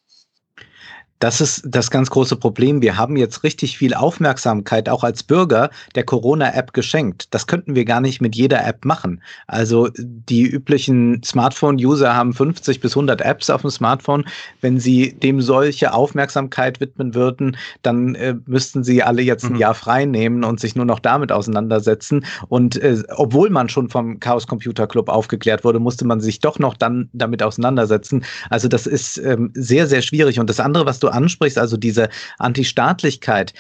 Das ist das ganz große Problem. Wir haben jetzt richtig viel Aufmerksamkeit auch als Bürger der Corona-App geschenkt. Das könnten wir gar nicht mit jeder App machen. Also die üblichen Smartphone-User haben 50 bis 100 Apps auf dem Smartphone. Wenn sie dem solche Aufmerksamkeit widmen würden, dann äh, müssten sie alle jetzt ein mhm. Jahr frei nehmen und sich nur noch damit auseinandersetzen. Und äh, obwohl man schon vom Chaos Computer Club aufgeklärt wurde, musste man sich doch noch dann damit auseinandersetzen. Also das ist ähm, sehr, sehr schwierig. Und das andere, was du ansprichst, also diese Antistaatlichkeit,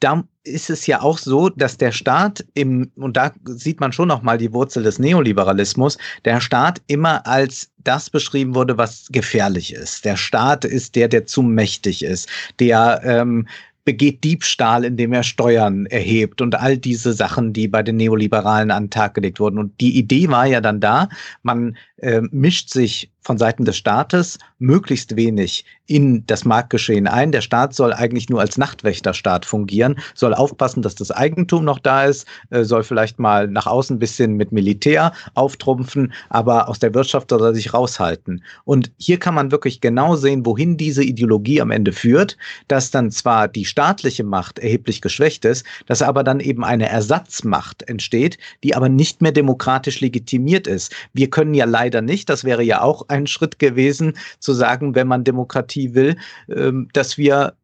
da ist es ja auch so, dass der Staat im, und da sieht man schon nochmal die Wurzel des Neoliberalismus, der Staat immer als das beschrieben wurde, was gefährlich ist. Der Staat ist der, der zu mächtig ist, der ähm, begeht Diebstahl, indem er Steuern erhebt und all diese Sachen, die bei den Neoliberalen an den Tag gelegt wurden. Und die Idee war ja dann da, man äh, mischt sich von Seiten des Staates möglichst wenig in das Marktgeschehen ein. Der Staat soll eigentlich nur als Nachtwächterstaat fungieren, soll aufpassen, dass das Eigentum noch da ist, äh, soll vielleicht mal nach außen ein bisschen mit Militär auftrumpfen, aber aus der Wirtschaft soll er sich raushalten. Und hier kann man wirklich genau sehen, wohin diese Ideologie am Ende führt, dass dann zwar die staatliche Macht erheblich geschwächt ist, dass aber dann eben eine Ersatzmacht entsteht, die aber nicht mehr demokratisch legitimiert ist. Wir können ja leider leider nicht. Das wäre ja auch ein Schritt gewesen, zu sagen, wenn man Demokratie will, ähm, dass wir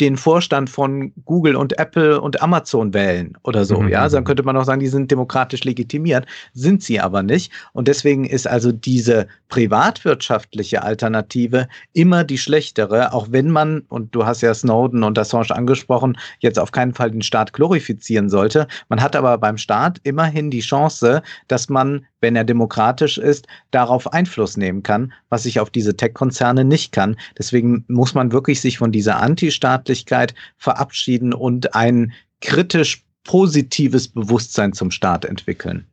den Vorstand von Google und Apple und Amazon wählen oder so. Mhm. Ja, also dann könnte man auch sagen, die sind demokratisch legitimiert, sind sie aber nicht. Und deswegen ist also diese privatwirtschaftliche Alternative immer die schlechtere, auch wenn man, und du hast ja Snowden und Assange angesprochen, jetzt auf keinen Fall den Staat glorifizieren sollte. Man hat aber beim Staat immerhin die Chance, dass man wenn er demokratisch ist, darauf Einfluss nehmen kann, was ich auf diese Tech-Konzerne nicht kann. Deswegen muss man wirklich sich von dieser Antistaatlichkeit verabschieden und ein kritisch positives Bewusstsein zum Staat entwickeln.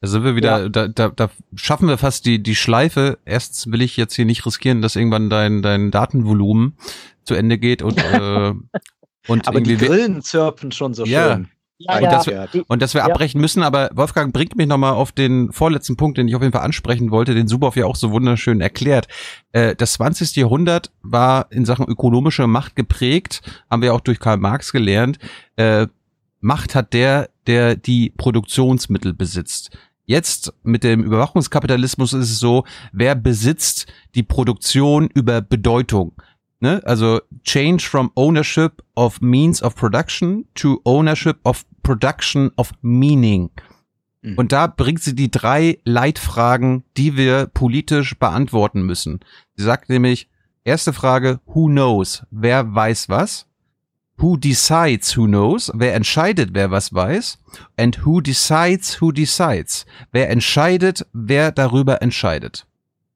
Da sind wir wieder, ja. da, da, da schaffen wir fast die, die Schleife. Erst will ich jetzt hier nicht riskieren, dass irgendwann dein, dein Datenvolumen zu Ende geht und, äh, und Aber die Grillen zirpen schon so ja, schön. Ja, und, ja. Dass wir, und dass wir ja. abbrechen müssen, aber Wolfgang bringt mich nochmal auf den vorletzten Punkt, den ich auf jeden Fall ansprechen wollte, den Suboff ja auch so wunderschön erklärt. Äh, das 20. Jahrhundert war in Sachen ökonomische Macht geprägt, haben wir auch durch Karl Marx gelernt. Äh, Macht hat der, der die Produktionsmittel besitzt. Jetzt mit dem Überwachungskapitalismus ist es so, wer besitzt die Produktion über Bedeutung? Ne? Also change from ownership of means of production to ownership of production of meaning. Mhm. Und da bringt sie die drei Leitfragen, die wir politisch beantworten müssen. Sie sagt nämlich, erste Frage, who knows? Wer weiß was? Who decides who knows? Wer entscheidet, wer was weiß? And who decides who decides? Wer entscheidet, wer darüber entscheidet?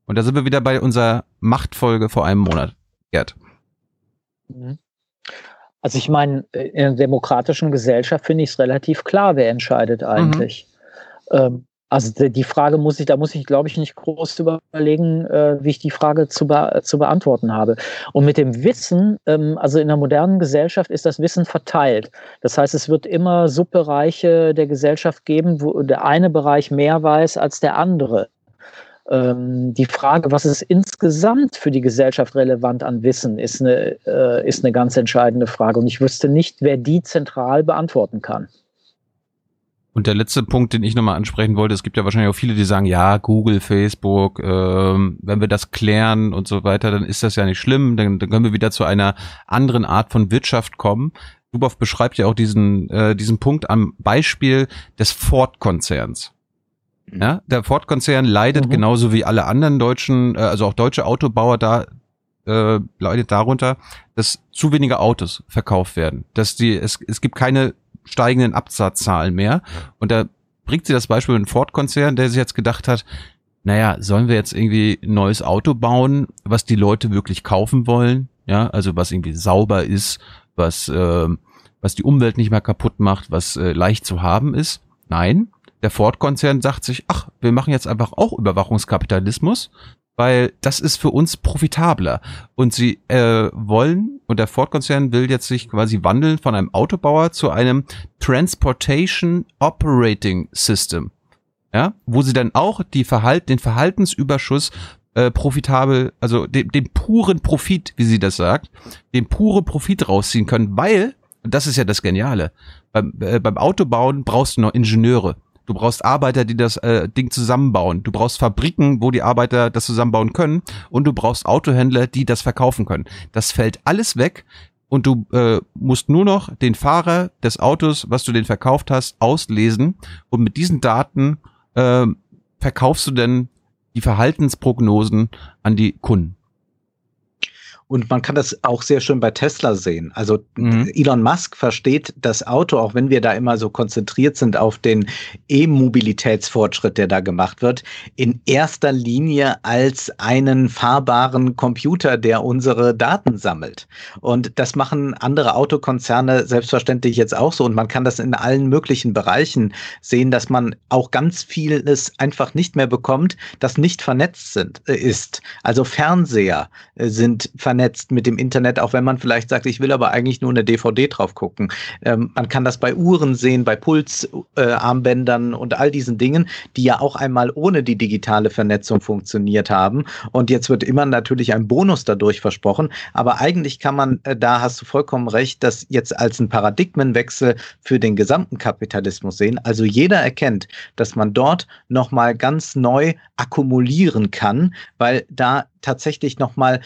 Und da sind wir wieder bei unserer Machtfolge vor einem Monat. Gerd. Mhm. Also ich meine, in einer demokratischen Gesellschaft finde ich es relativ klar, wer entscheidet eigentlich. Mhm. Ähm, also die Frage muss ich, da muss ich, glaube ich, nicht groß überlegen, äh, wie ich die Frage zu, be zu beantworten habe. Und mit dem Wissen, ähm, also in der modernen Gesellschaft ist das Wissen verteilt. Das heißt, es wird immer Subbereiche der Gesellschaft geben, wo der eine Bereich mehr weiß als der andere. Ähm, die Frage, was ist insgesamt für die Gesellschaft relevant an Wissen, ist eine, äh, ist eine ganz entscheidende Frage. Und ich wüsste nicht, wer die zentral beantworten kann. Und der letzte Punkt, den ich nochmal ansprechen wollte, es gibt ja wahrscheinlich auch viele, die sagen, ja, Google, Facebook, ähm, wenn wir das klären und so weiter, dann ist das ja nicht schlimm, dann, dann können wir wieder zu einer anderen Art von Wirtschaft kommen. Duboff beschreibt ja auch diesen, äh, diesen Punkt am Beispiel des Ford-Konzerns. Ja, der Ford-Konzern leidet mhm. genauso wie alle anderen deutschen, äh, also auch deutsche Autobauer da, äh, leidet darunter, dass zu wenige Autos verkauft werden. Dass die, es, es gibt keine steigenden Absatzzahlen mehr. Und da bringt sie das Beispiel mit Ford-Konzern, der sich jetzt gedacht hat, naja, sollen wir jetzt irgendwie ein neues Auto bauen, was die Leute wirklich kaufen wollen? Ja, also was irgendwie sauber ist, was, äh, was die Umwelt nicht mehr kaputt macht, was äh, leicht zu haben ist. Nein, der Ford-Konzern sagt sich, ach, wir machen jetzt einfach auch Überwachungskapitalismus weil das ist für uns profitabler. Und sie äh, wollen, und der Ford-Konzern will jetzt sich quasi wandeln von einem Autobauer zu einem Transportation Operating System. Ja, wo sie dann auch die Verhalt, den Verhaltensüberschuss äh, profitabel, also den, den puren Profit, wie sie das sagt, den pure Profit rausziehen können, weil, und das ist ja das Geniale, beim, äh, beim Autobauen brauchst du noch Ingenieure. Du brauchst Arbeiter, die das äh, Ding zusammenbauen. Du brauchst Fabriken, wo die Arbeiter das zusammenbauen können. Und du brauchst Autohändler, die das verkaufen können. Das fällt alles weg. Und du äh, musst nur noch den Fahrer des Autos, was du den verkauft hast, auslesen. Und mit diesen Daten äh, verkaufst du dann die Verhaltensprognosen an die Kunden. Und man kann das auch sehr schön bei Tesla sehen. Also mhm. Elon Musk versteht das Auto, auch wenn wir da immer so konzentriert sind auf den E-Mobilitätsfortschritt, der da gemacht wird, in erster Linie als einen fahrbaren Computer, der unsere Daten sammelt. Und das machen andere Autokonzerne selbstverständlich jetzt auch so. Und man kann das in allen möglichen Bereichen sehen, dass man auch ganz vieles einfach nicht mehr bekommt, das nicht vernetzt sind, äh, ist. Also Fernseher äh, sind vernetzt mit dem Internet, auch wenn man vielleicht sagt, ich will aber eigentlich nur eine DVD drauf gucken. Ähm, man kann das bei Uhren sehen, bei Pulsarmbändern äh, und all diesen Dingen, die ja auch einmal ohne die digitale Vernetzung funktioniert haben. Und jetzt wird immer natürlich ein Bonus dadurch versprochen. Aber eigentlich kann man, äh, da hast du vollkommen recht, das jetzt als ein Paradigmenwechsel für den gesamten Kapitalismus sehen. Also jeder erkennt, dass man dort nochmal ganz neu akkumulieren kann, weil da tatsächlich nochmal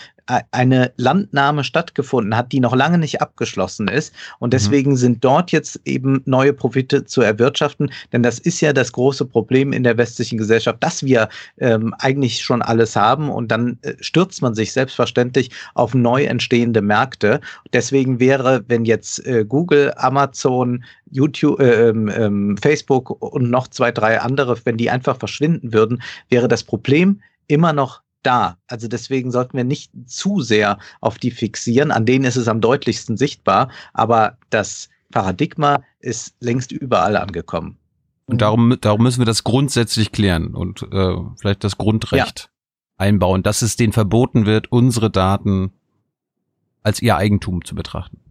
eine Landnahme stattgefunden hat, die noch lange nicht abgeschlossen ist. Und mhm. deswegen mhm. sind dort jetzt eben neue Profite zu erwirtschaften. Denn das ist ja das große Problem in der westlichen Gesellschaft, dass wir ähm, eigentlich schon alles haben und dann äh, stürzt man sich selbstverständlich auf neu entstehende Märkte. Deswegen wäre, wenn jetzt äh, Google, Amazon, YouTube, äh, ähm, Facebook und noch zwei, drei andere, wenn die einfach verschwinden würden, wäre das Problem immer noch da. Also deswegen sollten wir nicht zu sehr auf die fixieren. An denen ist es am deutlichsten sichtbar. Aber das Paradigma ist längst überall angekommen. Und darum, darum müssen wir das grundsätzlich klären und äh, vielleicht das Grundrecht ja. einbauen, dass es denen verboten wird, unsere Daten als ihr Eigentum zu betrachten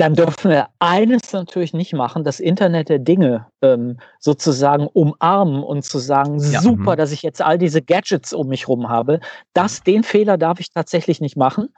dann dürfen wir eines natürlich nicht machen, das Internet der Dinge ähm, sozusagen umarmen und zu sagen, ja, super, mh. dass ich jetzt all diese Gadgets um mich rum habe. Das, den Fehler darf ich tatsächlich nicht machen.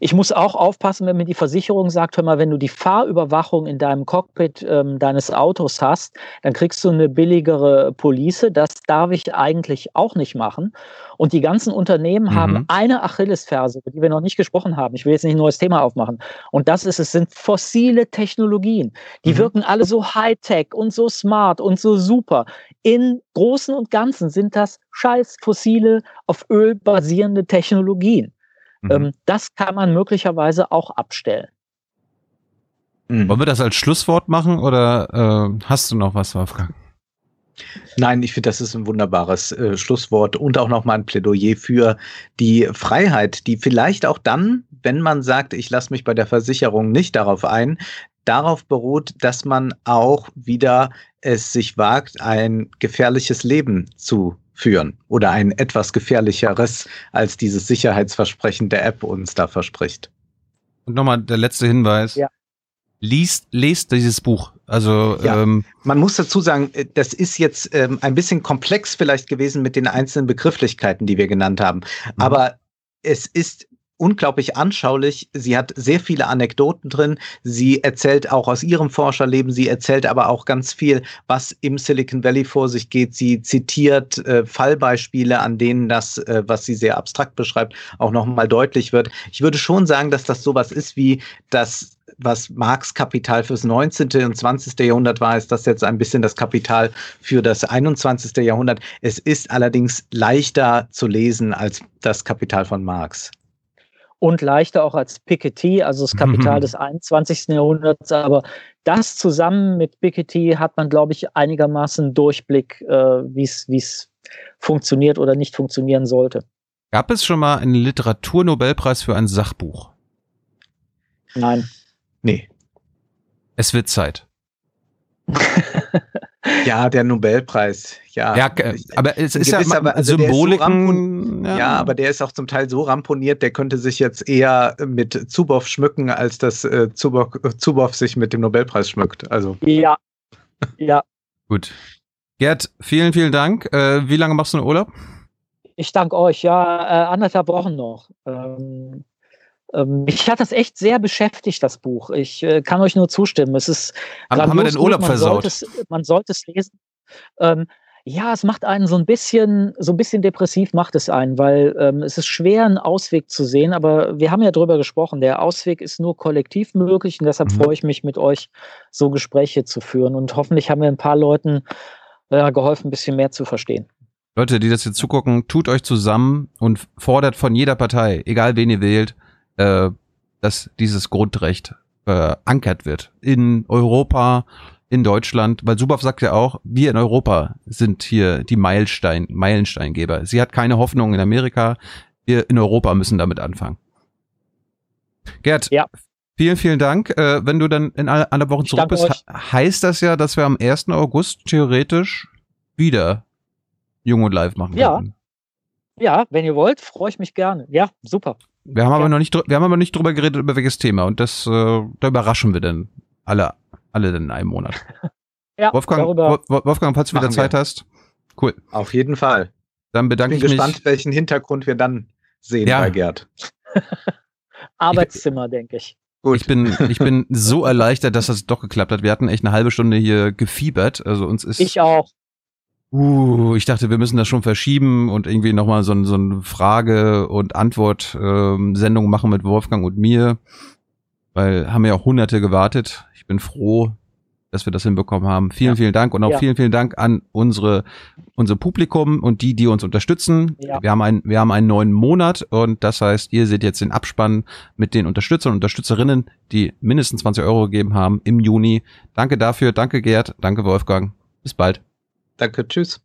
Ich muss auch aufpassen, wenn mir die Versicherung sagt, hör mal, wenn du die Fahrüberwachung in deinem Cockpit ähm, deines Autos hast, dann kriegst du eine billigere Police. Das darf ich eigentlich auch nicht machen. Und die ganzen Unternehmen mhm. haben eine Achillesferse, über die wir noch nicht gesprochen haben. Ich will jetzt nicht ein neues Thema aufmachen. Und das ist, es sind fossile Technologien. Die mhm. wirken alle so high-tech und so smart und so super. In Großen und Ganzen sind das scheiß fossile, auf Öl basierende Technologien. Mhm. Ähm, das kann man möglicherweise auch abstellen. Mhm. Wollen wir das als Schlusswort machen oder äh, hast du noch was, Wolfgang? Nein, ich finde, das ist ein wunderbares äh, Schlusswort und auch nochmal ein Plädoyer für die Freiheit, die vielleicht auch dann, wenn man sagt, ich lasse mich bei der Versicherung nicht darauf ein, darauf beruht, dass man auch wieder es sich wagt, ein gefährliches Leben zu führen oder ein etwas gefährlicheres, als dieses Sicherheitsversprechen der App uns da verspricht. Und nochmal der letzte Hinweis. Ja. Liest, lest dieses Buch. Also ja, ähm, man muss dazu sagen, äh, das ist jetzt ähm, ein bisschen komplex vielleicht gewesen mit den einzelnen Begrifflichkeiten, die wir genannt haben. Mhm. Aber es ist unglaublich anschaulich. Sie hat sehr viele Anekdoten drin. Sie erzählt auch aus ihrem Forscherleben. Sie erzählt aber auch ganz viel, was im Silicon Valley vor sich geht. Sie zitiert äh, Fallbeispiele, an denen das, äh, was sie sehr abstrakt beschreibt, auch nochmal deutlich wird. Ich würde schon sagen, dass das sowas ist wie das was Marx Kapital fürs 19. und 20. Jahrhundert war, ist das jetzt ein bisschen das Kapital für das 21. Jahrhundert. Es ist allerdings leichter zu lesen als das Kapital von Marx und leichter auch als Piketty, also das Kapital mhm. des 21. Jahrhunderts. Aber das zusammen mit Piketty hat man, glaube ich, einigermaßen Durchblick, äh, wie es funktioniert oder nicht funktionieren sollte. Gab es schon mal einen Literaturnobelpreis für ein Sachbuch? Nein. Nee. Es wird Zeit. Ja, der Nobelpreis. Ja, ja aber es ist ja also Symboliken. So ja. ja. aber der ist auch zum Teil so ramponiert, der könnte sich jetzt eher mit Zuboff schmücken, als dass äh, Zuboff, Zuboff sich mit dem Nobelpreis schmückt. Also. Ja. Ja. Gut. Gerd, vielen, vielen Dank. Äh, wie lange machst du einen Urlaub? Ich danke euch. Ja, äh, anderthalb Wochen noch. Ähm, mich hat das echt sehr beschäftigt, das Buch. Ich äh, kann euch nur zustimmen. Es ist haben, haben wir den Urlaub man versaut? Sollte es, man sollte es lesen. Ähm, ja, es macht einen so ein bisschen, so ein bisschen depressiv macht es einen, weil ähm, es ist schwer, einen Ausweg zu sehen. Aber wir haben ja drüber gesprochen. Der Ausweg ist nur kollektiv möglich und deshalb mhm. freue ich mich, mit euch so Gespräche zu führen. Und hoffentlich haben wir ein paar Leuten äh, geholfen, ein bisschen mehr zu verstehen. Leute, die das jetzt zugucken, tut euch zusammen und fordert von jeder Partei, egal wen ihr wählt, äh, dass dieses Grundrecht verankert äh, wird in Europa, in Deutschland, weil Subav sagt ja auch, wir in Europa sind hier die Meilenstein, Meilensteingeber. Sie hat keine Hoffnung in Amerika, wir in Europa müssen damit anfangen. Gerd, ja. vielen, vielen Dank. Äh, wenn du dann in alle, alle Wochen zurück bist, euch. heißt das ja, dass wir am 1. August theoretisch wieder Jung und Live machen ja. können. Ja, wenn ihr wollt, freue ich mich gerne. Ja, super. Wir haben aber noch nicht, wir haben aber nicht drüber geredet, über welches Thema. Und das, äh, da überraschen wir dann alle, alle dann in einem Monat. ja, Wolfgang, Wolfgang, falls du wieder Zeit wir. hast. Cool. Auf jeden Fall. Dann bedanke ich, bin ich gespannt, mich. welchen Hintergrund wir dann sehen ja. bei Gerd. Arbeitszimmer, denke ich. Gut. Ich bin, ich bin so erleichtert, dass das doch geklappt hat. Wir hatten echt eine halbe Stunde hier gefiebert. Also uns ist. Ich auch. Uh, ich dachte, wir müssen das schon verschieben und irgendwie nochmal so, so eine Frage- und Antwort-Sendung ähm, machen mit Wolfgang und mir. Weil haben ja auch hunderte gewartet. Ich bin froh, dass wir das hinbekommen haben. Vielen, ja. vielen Dank und auch ja. vielen, vielen Dank an unsere, unser Publikum und die, die uns unterstützen. Ja. Wir haben einen, wir haben einen neuen Monat und das heißt, ihr seht jetzt den Abspann mit den Unterstützern und Unterstützerinnen, die mindestens 20 Euro gegeben haben im Juni. Danke dafür. Danke Gerd. Danke Wolfgang. Bis bald. Danke, tschüss.